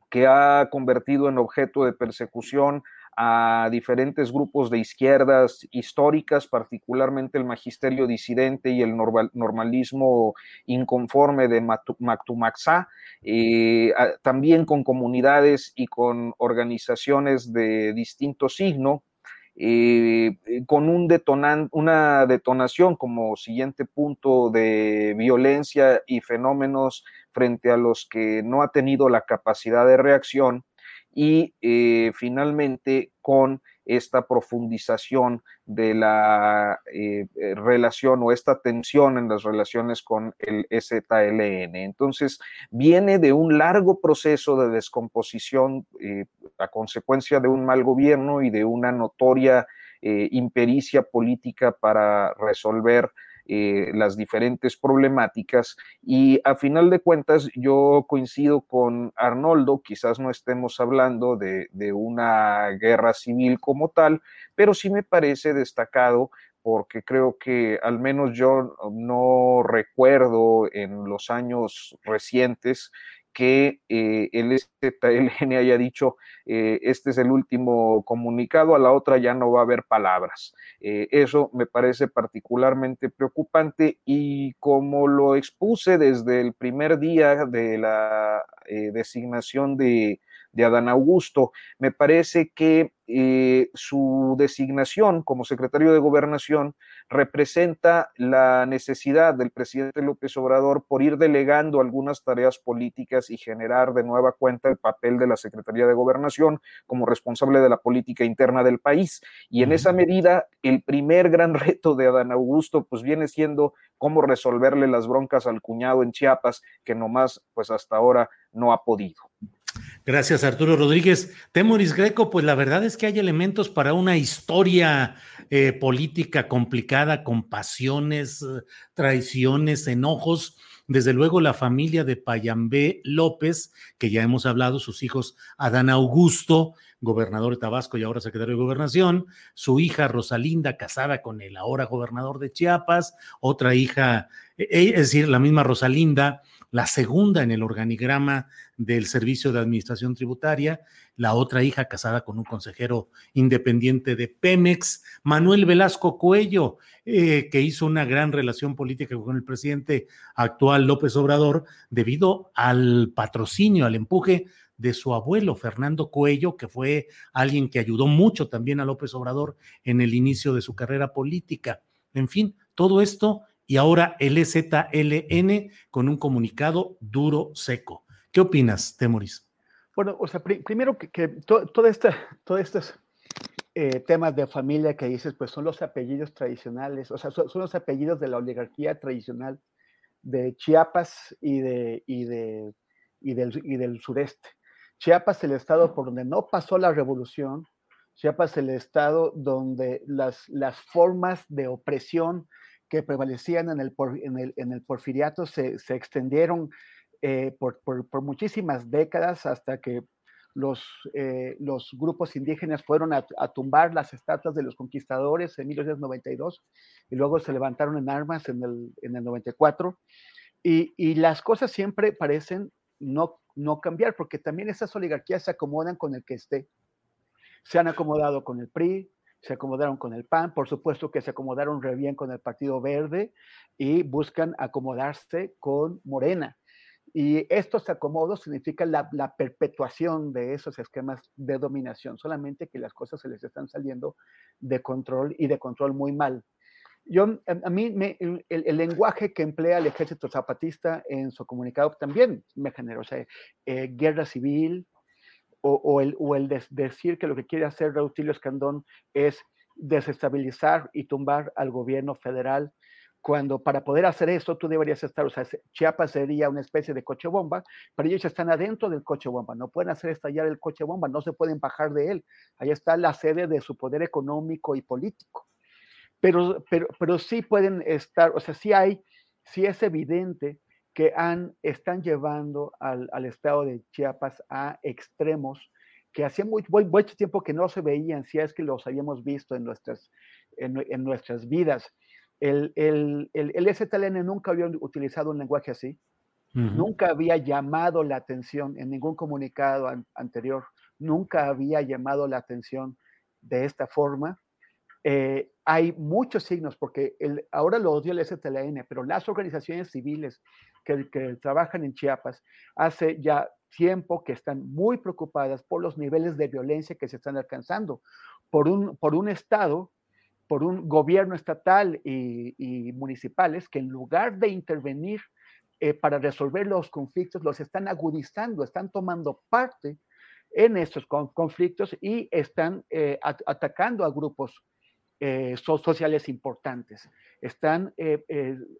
que ha convertido en objeto de persecución a diferentes grupos de izquierdas históricas, particularmente el magisterio disidente y el normalismo inconforme de Mactumaxá, eh, también con comunidades y con organizaciones de distinto signo, eh, con un una detonación como siguiente punto de violencia y fenómenos frente a los que no ha tenido la capacidad de reacción y eh, finalmente con esta profundización de la eh, eh, relación o esta tensión en las relaciones con el STLN. Entonces, viene de un largo proceso de descomposición a consecuencia de un mal gobierno y de una notoria impericia política para resolver eh, las diferentes problemáticas y a final de cuentas yo coincido con Arnoldo, quizás no estemos hablando de, de una guerra civil como tal, pero sí me parece destacado porque creo que al menos yo no recuerdo en los años recientes que eh, el STLN haya dicho, eh, este es el último comunicado, a la otra ya no va a haber palabras. Eh, eso me parece particularmente preocupante y como lo expuse desde el primer día de la designación de, de Adán Augusto. Me parece que eh, su designación como secretario de gobernación representa la necesidad del presidente López Obrador por ir delegando algunas tareas políticas y generar de nueva cuenta el papel de la Secretaría de Gobernación como responsable de la política interna del país. Y en esa medida, el primer gran <laughs> reto de Adán Augusto pues viene siendo cómo resolverle las broncas al cuñado en Chiapas que nomás pues hasta ahora no ha podido. Gracias, Arturo Rodríguez. Temoris Greco, pues la verdad es que hay elementos para una historia eh, política complicada, con pasiones, eh, traiciones, enojos. Desde luego la familia de Payambé López, que ya hemos hablado, sus hijos Adán Augusto, gobernador de Tabasco y ahora secretario de Gobernación, su hija Rosalinda, casada con el ahora gobernador de Chiapas, otra hija, eh, es decir, la misma Rosalinda, la segunda en el organigrama del Servicio de Administración Tributaria, la otra hija casada con un consejero independiente de Pemex, Manuel Velasco Cuello, eh, que hizo una gran relación política con el presidente actual López Obrador debido al patrocinio, al empuje de su abuelo Fernando Cuello, que fue alguien que ayudó mucho también a López Obrador en el inicio de su carrera política. En fin, todo esto y ahora el EZLN con un comunicado duro, seco. ¿Qué opinas, Temoris? Bueno, o sea, primero que, que todo, este, todos estos eh, temas de familia que dices, pues son los apellidos tradicionales, o sea, son, los apellidos de la oligarquía tradicional de Chiapas y, de, y, de, y, del, y del sureste. Chiapas, el estado por donde no pasó la revolución, Chiapas, el estado donde las, las formas de opresión que prevalecían en el, en el, en el porfiriato se, se extendieron eh, por, por, por, muchísimas décadas hasta que los, eh, los grupos indígenas fueron a, a, tumbar las estatuas de los conquistadores en 1892 y luego se levantaron en armas en el, en el 94. Y, y, las cosas siempre parecen no, no cambiar porque también esas oligarquías se acomodan con el que esté. Se han acomodado con el PRI, se acomodaron con el PAN, por supuesto que se acomodaron re bien con el Partido Verde y buscan acomodarse con Morena. Y estos acomodos significan la, perpetuación de esos esquemas de dominación, solamente que las cosas se les están saliendo de control y de control muy mal. yo, a, mí el, lenguaje que emplea el ejército zapatista en su comunicado también me generó, o sea, eh, guerra civil, o, el, o decir que lo que quiere hacer Rautilio Escandón es desestabilizar y tumbar al gobierno federal, cuando para poder hacer eso tú deberías estar, o sea, Chiapas sería una especie de coche bomba, pero ellos están adentro del coche bomba, no pueden hacer estallar el coche bomba, no se pueden bajar de él, ahí está la sede de su poder económico y político. Pero, pero, pero sí pueden estar, o sea, sí hay, sí es evidente que han, están llevando al, al estado de Chiapas a extremos que hacía muy, mucho tiempo que no se veían, si es que los habíamos visto en nuestras, en, en nuestras vidas. El, el, el, el, STLN nunca había utilizado un lenguaje así, nunca había llamado la atención en ningún comunicado anterior, nunca había llamado la atención de esta forma. Eh, hay muchos signos, porque el, ahora lo odio el STLN, pero las organizaciones civiles que, trabajan en Chiapas hace ya tiempo que están muy preocupadas por los niveles de violencia que se están alcanzando, por un, Estado, por un gobierno estatal y, municipales que en lugar de intervenir eh, para resolver los conflictos, los están agudizando, están tomando parte en estos conflictos y están eh, atacando a grupos eh, sociales importantes. Están,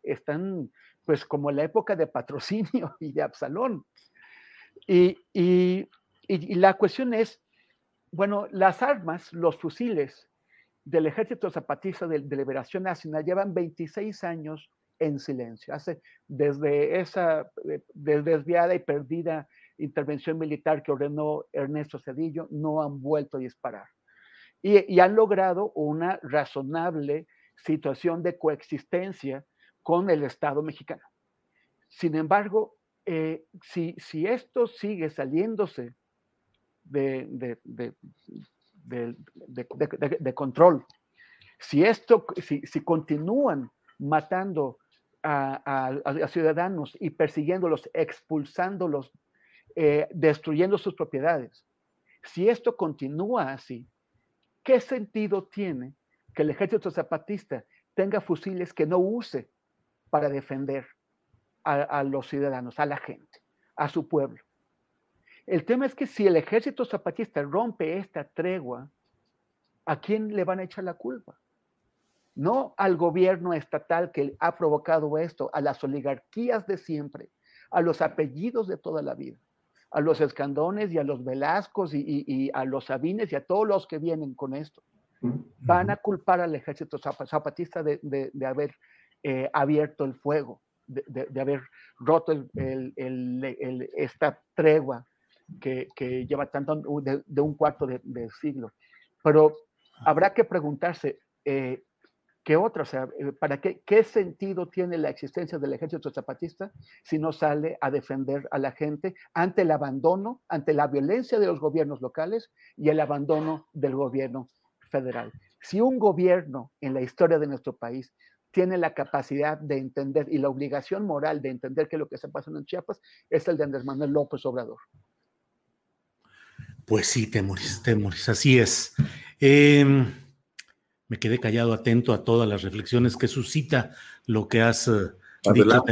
están, pues, como en la época de patrocinio <laughs> y de Absalón, y, la cuestión es, bueno, las armas, los fusiles del Ejército Zapatista de, Liberación Nacional llevan 26 años en silencio. Desde esa eh, desviada y perdida intervención militar que ordenó Ernesto Cedillo, no han vuelto a disparar. Y, han logrado una razonable situación de coexistencia con el Estado mexicano. Sin embargo, eh, si, si, esto sigue saliéndose de, de, de, control, si, esto, si, si continúan matando a, a, ciudadanos y persiguiéndolos, expulsándolos, eh, destruyendo sus propiedades, si esto continúa así, ¿qué sentido tiene que el ejército zapatista tenga fusiles que no use para defender a, los ciudadanos, a la gente, a su pueblo. El tema es que si el ejército zapatista rompe esta tregua, ¿a quién le van a echar la culpa? No al gobierno estatal que ha provocado esto, a las oligarquías de siempre, a los apellidos de toda la vida, a los escandones y a los velascos y, a los sabines y a todos los que vienen con esto. Van a culpar al ejército zapatista de, haber eh, abierto el fuego de, haber roto el, esta tregua que, lleva tanto de, un cuarto de, siglo. Pero habrá que preguntarse, eh, ¿qué otra? O sea, eh, ¿para qué, qué sentido tiene la existencia del ejército zapatista si no sale a defender a la gente ante el abandono, ante la violencia de los gobiernos locales y el abandono del gobierno federal? Si un gobierno en la historia de nuestro país tiene la capacidad de entender y la obligación moral de entender que lo que está pasando en Chiapas es el de Andrés Manuel López Obrador. Pues sí, Temoris, Temoris, así es. Em, me quedé callado, atento a todas las reflexiones que suscita lo que has uh, dicho,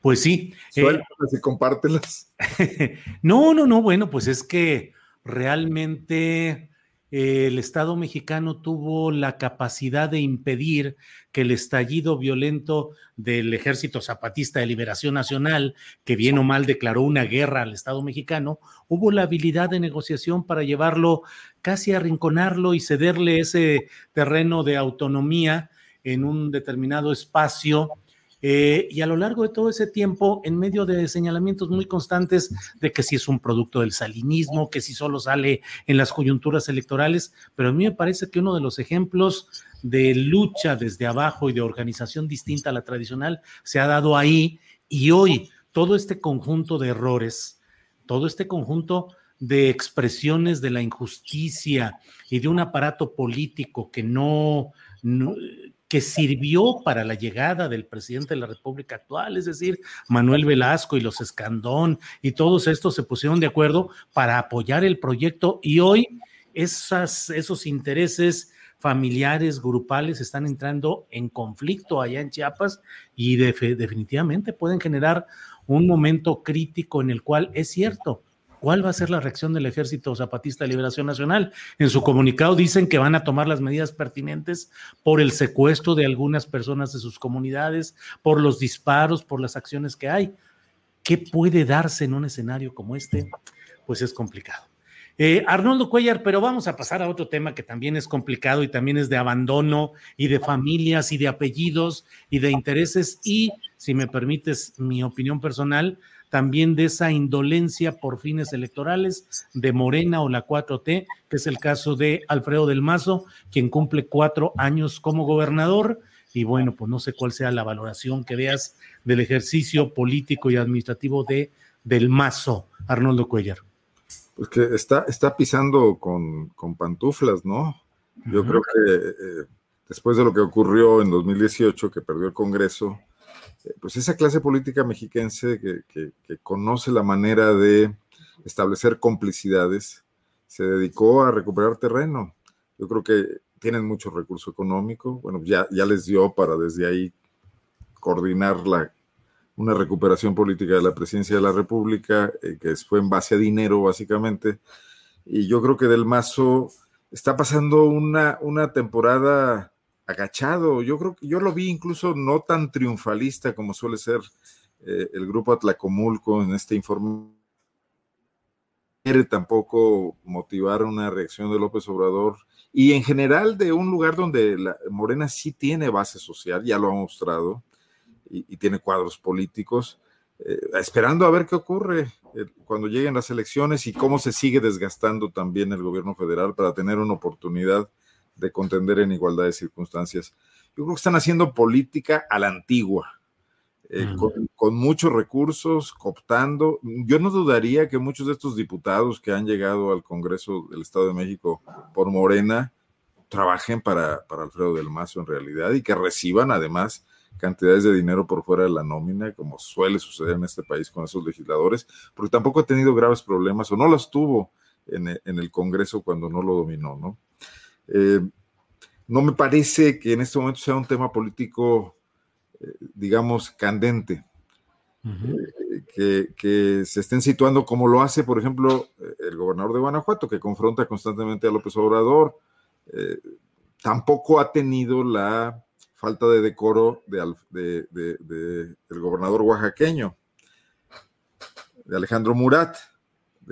Pues sí. Eh, y compártelas. <laughs> no, no, no, bueno, pues es que realmente el Estado mexicano tuvo la capacidad de impedir que el estallido violento del Ejército Zapatista de Liberación Nacional, que bien o mal declaró una guerra al Estado mexicano, hubo la habilidad de negociación para llevarlo casi a arrinconarlo y cederle ese terreno de autonomía en un determinado espacio eh, y a lo largo de todo ese tiempo, en medio de señalamientos muy constantes de que si es un producto del salinismo, que si solo sale en las coyunturas electorales, pero a mí me parece que uno de los ejemplos de lucha desde abajo y de organización distinta a la tradicional se ha dado ahí y hoy todo este conjunto de errores, todo este conjunto de expresiones de la injusticia y de un aparato político que no, no que sirvió para la llegada del presidente de la República actual, es decir, Manuel Velasco y los Escandón y todos estos se pusieron de acuerdo para apoyar el proyecto y hoy esos intereses familiares, grupales están entrando en conflicto allá en Chiapas y definitivamente pueden generar un momento crítico en el cual es cierto. ¿Cuál va a ser la reacción del Ejército Zapatista de Liberación Nacional? En su comunicado dicen que van a tomar las medidas pertinentes por el secuestro de algunas personas de sus comunidades, por los disparos, por las acciones que hay. ¿Qué puede darse en un escenario como este? Pues es complicado. Eh, Arnoldo Cuellar, pero vamos a pasar a otro tema que también es complicado y también es de abandono y de familias y de apellidos y de intereses y, si me permites mi opinión personal, también de esa indolencia por fines electorales de Morena o la 4T, que es el caso de Alfredo del Mazo, quien cumple cuatro años como gobernador. Y bueno, pues no sé cuál sea la valoración que veas del ejercicio político y administrativo de del Mazo, Arnoldo Cuellar. Pues que está, está pisando con, pantuflas, ¿no? Yo creo que eh, después de lo que ocurrió en 2018, que perdió el Congreso, pues esa clase política mexiquense que, conoce la manera de establecer complicidades, se dedicó a recuperar terreno. Yo creo que tienen mucho recurso económico, bueno, ya, ya les dio para desde ahí coordinar la una recuperación política de la presidencia de la República, eh, que fue en base a dinero, básicamente. Y yo creo que Del Mazo está pasando una, una temporada agachado. Yo creo que yo lo vi incluso no tan triunfalista como suele ser eh, el grupo Atlacomulco en este informe. Tampoco motivar una reacción de López Obrador y en general de un lugar donde la Morena sí tiene base social, ya lo ha mostrado y, tiene cuadros políticos, eh, esperando a ver qué ocurre eh, cuando lleguen las elecciones y cómo se sigue desgastando también el gobierno federal para tener una oportunidad de contender en igualdad de circunstancias. Yo creo que están haciendo política a la antigua, eh, con, con, muchos recursos, cooptando. Yo no dudaría que muchos de estos diputados que han llegado al Congreso del Estado de México por Morena trabajen para, para Alfredo del Mazo en realidad y que reciban además cantidades de dinero por fuera de la nómina, como suele suceder en este país con esos legisladores, porque tampoco ha tenido graves problemas o no los tuvo en, el Congreso cuando no lo dominó, ¿no? Eh, no me parece que en este momento sea un tema político, eh, digamos, candente. Eh, que, que, se estén situando como lo hace, por ejemplo, el gobernador de Guanajuato, que confronta constantemente a López Obrador. tampoco ha tenido la falta de decoro de, del gobernador oaxaqueño, de Alejandro Murat,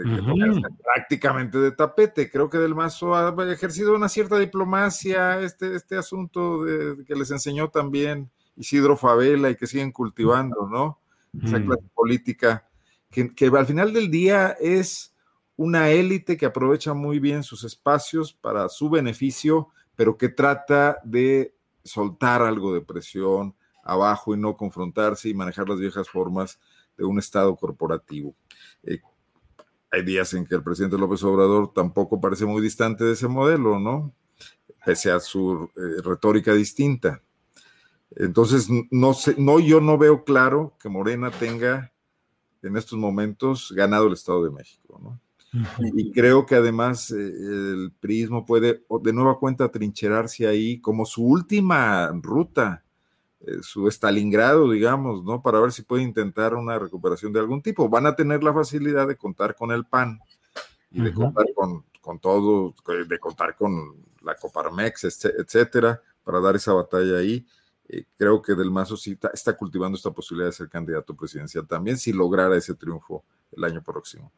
de, prácticamente de tapete. Creo que Del Mazo ha ejercido una cierta diplomacia, este, este asunto de, que les enseñó también Isidro Favela y que siguen cultivando, ¿no? Esa clase política que, que al final del día es una élite que aprovecha muy bien sus espacios para su beneficio, pero que trata de soltar algo de presión abajo y no confrontarse y manejar las viejas formas de un Estado corporativo. Eh, hay días en que el presidente López Obrador tampoco parece muy distante de ese modelo, ¿no? Pese a su eh, retórica distinta. Entonces, no sé, no, yo no veo claro que Morena tenga en estos momentos ganado el Estado de México, ¿no? Y creo que además eh, el prismo puede de nueva cuenta trincherarse ahí como su última ruta, eh, su Stalingrado, digamos, ¿no? Para ver si puede intentar una recuperación de algún tipo. Van a tener la facilidad de contar con el PAN y de contar con, con todo, de contar con la Coparmex, etcétera, para dar esa batalla ahí. Eh, creo que Del Mazo sí está cultivando esta posibilidad de ser candidato presidencial también si lograra ese triunfo el año próximo.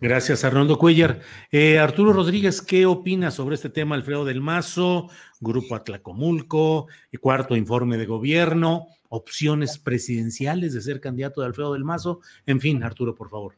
Gracias, Arnoldo Cuellar. Eh, Arturo Rodríguez, ¿qué opina sobre este tema, Alfredo del Mazo, Grupo Atlacomulco, cuarto informe de gobierno, opciones presidenciales de ser candidato de Alfredo del Mazo? En fin, Arturo, por favor.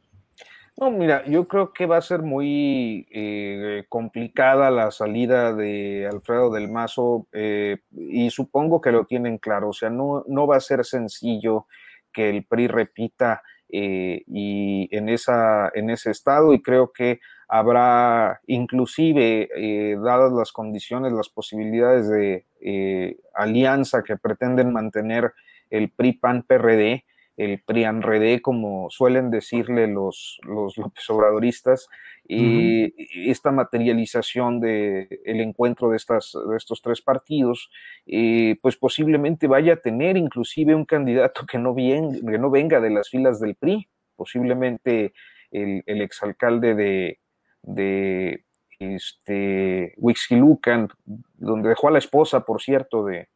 No, mira, yo creo que va a ser muy eh, complicada la salida de Alfredo del Mazo eh, y supongo que lo tienen claro, o sea, no, no va a ser sencillo que el PRI repita eh, y en, esa, en ese estado y creo que habrá inclusive, eh, dadas las condiciones, las posibilidades de eh, alianza que pretenden mantener el PRI-PAN-PRD, el PRIANREDE, como suelen decirle los, los López Obradoristas, y esta materialización del el encuentro de, estas, de estos tres partidos, eh, pues posiblemente vaya a tener inclusive un candidato que no, bien, que no venga de las filas del PRI, posiblemente el, el exalcalde de, de este, donde dejó a la esposa, por cierto, de,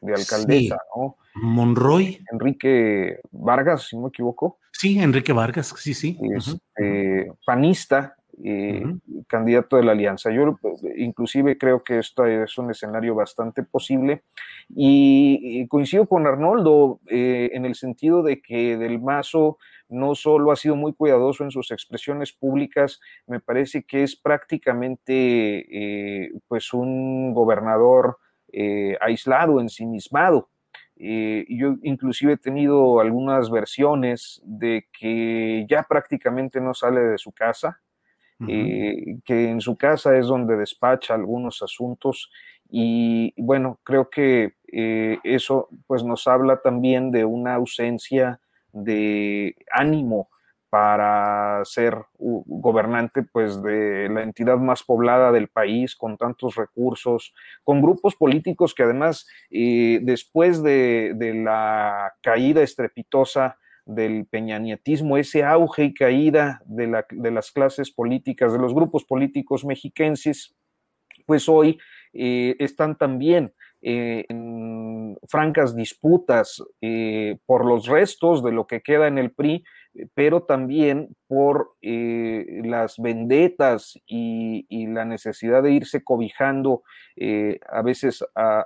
de alcaldesa, ¿no? Monroy. Enrique Vargas, si no me equivoco. Sí, Enrique Vargas, sí, sí. Este, Panista, eh, candidato de la alianza. Yo inclusive creo que esto es un escenario bastante posible y, coincido con Arnoldo eh, en el sentido de que Del Mazo no solo ha sido muy cuidadoso en sus expresiones públicas, me parece que es prácticamente eh, pues un gobernador aislado, ensimismado. yo inclusive he tenido algunas versiones de que ya prácticamente no sale de su casa, eh, que en su casa es donde despacha algunos asuntos y bueno, creo que eh, eso pues nos habla también de una ausencia de ánimo para ser gobernante pues de la entidad más poblada del país con tantos recursos, con grupos políticos que además eh, después de, de, la caída estrepitosa del peñanietismo, ese auge y caída de, la, de, las clases políticas, de los grupos políticos mexiquenses, pues hoy eh, están también eh, en francas disputas eh, por los restos de lo que queda en el PRI, pero también por las vendetas y, la necesidad de irse cobijando a veces a,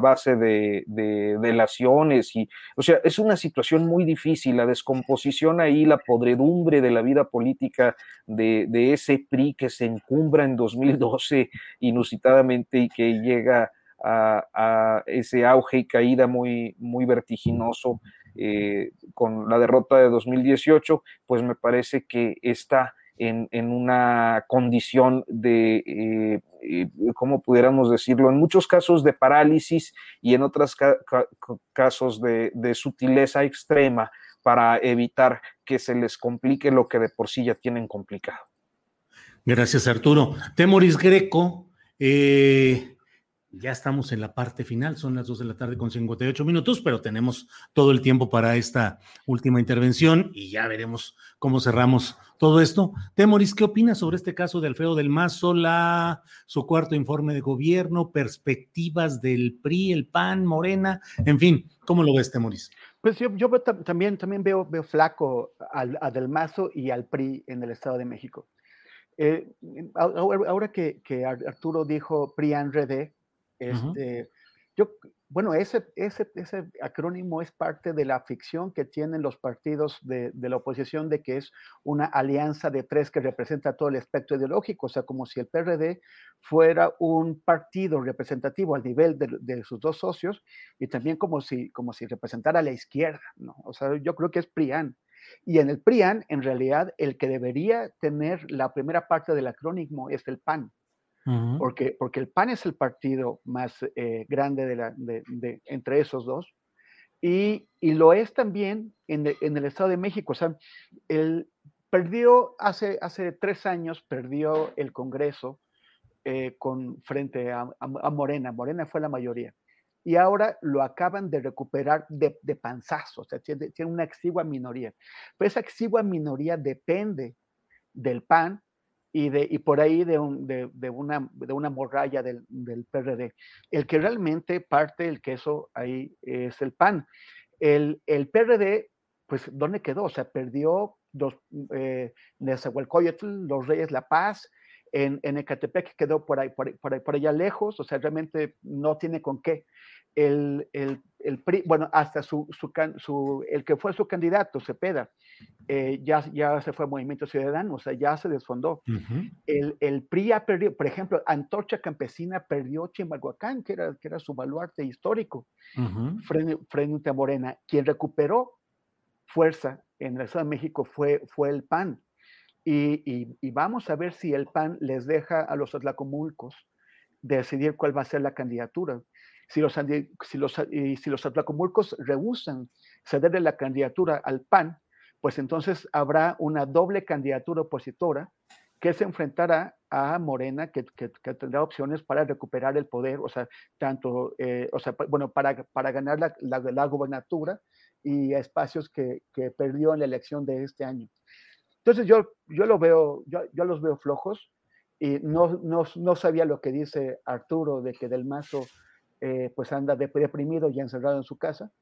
base de, delaciones y, o sea, es una situación muy difícil, la descomposición ahí, la podredumbre de la vida política de, ese PRI que se encumbra en 2012 inusitadamente y que llega a, ese auge y caída muy, muy vertiginoso eh, con la derrota de 2018, pues me parece que está en, una condición de, eh, eh, ¿cómo pudiéramos decirlo? En muchos casos de parálisis y en otros casos de, sutileza extrema para evitar que se les complique lo que de por sí ya tienen complicado. Gracias, Arturo. Temoris Greco, eh, ya estamos en la parte final, son las 2 de la tarde con 58 minutos, pero tenemos todo el tiempo para esta última intervención y ya veremos cómo cerramos todo esto. Temoris, ¿qué opinas sobre este caso de Alfredo del Mazo, la, su cuarto informe de gobierno, perspectivas del PRI, el PAN, Morena, en fin, ¿cómo lo ves, Temoris? Pues yo, yo también, también veo, veo flaco al, a Del Mazo y al PRI en el Estado de México. Eh, ahora, que, Arturo dijo PRI-ANRED, este, yo, bueno, ese, ese, ese, acrónimo es parte de la ficción que tienen los partidos de, la oposición de que es una alianza de tres que representa todo el espectro ideológico, o sea, como si el PRD fuera un partido representativo al nivel de, de sus dos socios y también como si, como si representara a la izquierda, ¿no? O sea, yo creo que es PRIAN. Y en el PRIAN, en realidad, el que debería tener la primera parte del acrónimo es el PAN porque, porque el PAN es el partido más eh, grande de la, de, entre esos dos, y, y, lo es también en, en, el Estado de México. O sea, él perdió hace, hace tres años, perdió el Congreso eh, con, frente a, a, Morena. Morena fue la mayoría. Y ahora lo acaban de recuperar de, de panzazo, o sea, tiene, tiene una exigua minoría. Pero esa exigua minoría depende del PAN y, de, y por ahí de, un, de, de, una, de una morralla del, del, PRD. El que realmente parte el queso ahí es el PAN. El, el PRD, pues, ¿dónde quedó? O sea, perdió dos, eh, los Reyes La Paz, en, en Ecatepec quedó por ahí, por, por, por allá lejos, o sea, realmente no tiene con qué el, el, el bueno, hasta su, su, su, el que fue su candidato, Cepeda, eh, ya, ya se fue Movimiento Ciudadano, o sea, ya se desfondó. el, el, PRI ha perdido, por ejemplo, Antorcha Campesina perdió Chimalhuacán, que era, que era su baluarte histórico, frente, frente, a Morena. Quien recuperó fuerza en el Estado de México fue, fue el PAN. Y, y, y, vamos a ver si el PAN les deja a los atlacomulcos decidir cuál va a ser la candidatura. Si los, si los, si los atlacomulcos rehusan cederle la candidatura al PAN, pues entonces habrá una doble candidatura opositora que se enfrentará a Morena, que, tendrá opciones para recuperar el poder, o sea, tanto, eh, o sea, bueno, para, para ganar la, la, gubernatura y espacios que, que, perdió en la elección de este año. Entonces yo, yo lo veo, yo, yo los veo flojos y no, no, no, sabía lo que dice Arturo de que Del Mazo eh, pues anda deprimido y encerrado en su casa,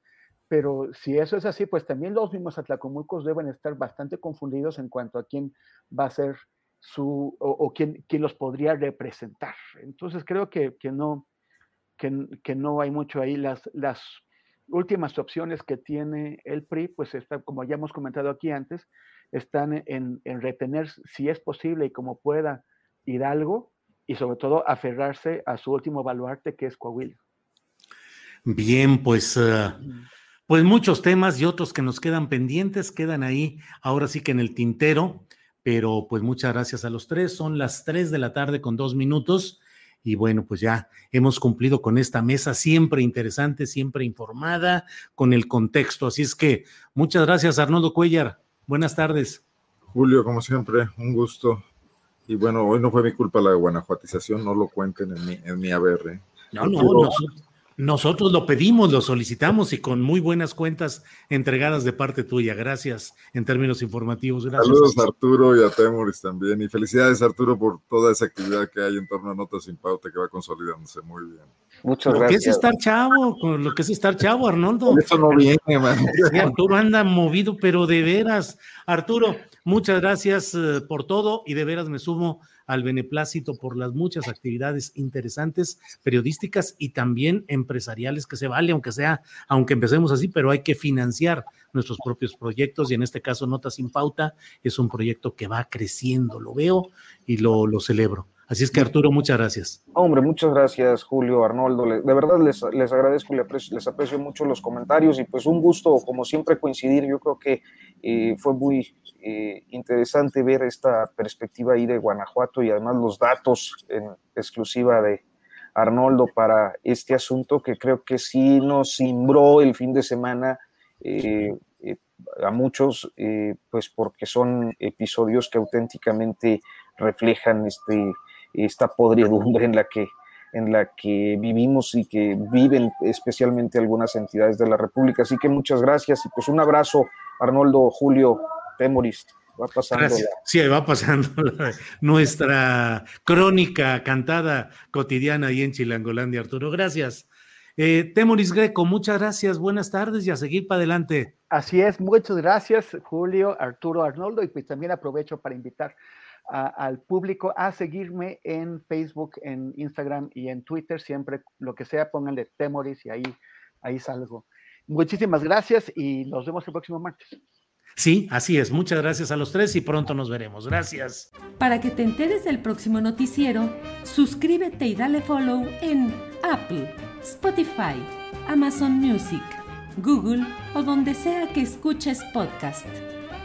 pero si eso es así, pues también los mismos atlacomulcos deben estar bastante confundidos en cuanto a quién va a ser su, o, quién, quién, los podría representar. Entonces creo que, que no, que, que, no hay mucho ahí. Las, las últimas opciones que tiene el PRI, pues está, como ya hemos comentado aquí antes, están en, en retener, si es posible y como pueda, Hidalgo y sobre todo aferrarse a su último baluarte que es Coahuila. Bien, pues, uh, pues muchos temas y otros que nos quedan pendientes quedan ahí, ahora sí que en el tintero, pero pues muchas gracias a los tres. Son las tres de la tarde con dos minutos y bueno, pues ya hemos cumplido con esta mesa siempre interesante, siempre informada, con el contexto. Así es que muchas gracias, Arnoldo Cuellar. Buenas tardes. Julio, como siempre, un gusto. Y bueno, hoy no fue mi culpa la guanajuatización, no lo cuenten en mi, en mi ABR. No, no, no. Nosotros lo pedimos, lo solicitamos y con muy buenas cuentas entregadas de parte tuya. Gracias en términos informativos. Gracias. Saludos a Arturo y a Temoris también. Y felicidades Arturo por toda esa actividad que hay en torno a Notas sin Pauta que va consolidándose muy bien. Muchas gracias. Lo que es estar chavo, con lo que es estar chavo, Arnoldo. Eso no viene, man. Arturo anda movido, pero de veras. Arturo, muchas gracias eh, por todo y de veras me sumo al beneplácito por las muchas actividades interesantes periodísticas y también empresariales que se vale, aunque sea, aunque empecemos así, pero hay que financiar nuestros propios proyectos y en este caso Nota sin Pauta es un proyecto que va creciendo, lo veo y lo, lo celebro. Así es que Arturo, muchas gracias. Hombre, muchas gracias Julio, Arnoldo. De verdad les, les agradezco y les aprecio, mucho los comentarios y pues un gusto, como siempre, coincidir. Yo creo que eh, fue muy eh, interesante ver esta perspectiva ahí de Guanajuato y además los datos en exclusiva de Arnoldo para este asunto que creo que sí nos cimbró el fin de semana. Eh, a muchos, pues porque son episodios que auténticamente reflejan este, esta podridumbre en la que en la que vivimos y que viven especialmente algunas entidades de la República. Así que muchas gracias y pues un abrazo, Arnoldo, Julio, Temoris. Va pasando. Sí, va pasando <laughs> nuestra crónica cantada cotidiana ahí en Chilangolandia, Arturo. Gracias. Eh, Temoris Greco, muchas gracias, buenas tardes y a seguir para adelante. Así es, muchas gracias, Julio, Arturo, Arnoldo, y pues también aprovecho para invitar al público a seguirme en Facebook, en Instagram y en Twitter, siempre lo que sea, pónganle Temoris y ahí, ahí salgo. Muchísimas gracias y nos vemos el próximo martes. Sí, así es. Muchas gracias a los tres y pronto nos veremos. Gracias. Para que te enteres del próximo noticiero, suscríbete y dale follow en Apple, Spotify, Amazon Music, Google o donde sea que escuches podcast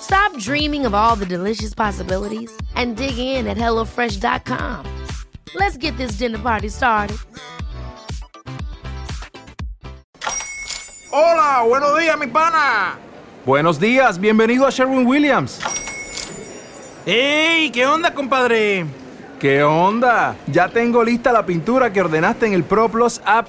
Stop dreaming of all the delicious possibilities and dig in at HelloFresh.com. Let's get this dinner party started. Hola, buenos días, mi pana. Buenos días, bienvenido a Sherwin Williams. ¡Ey! ¿Qué onda, compadre? ¿Qué onda? Ya tengo lista la pintura que ordenaste en el ProPlus app.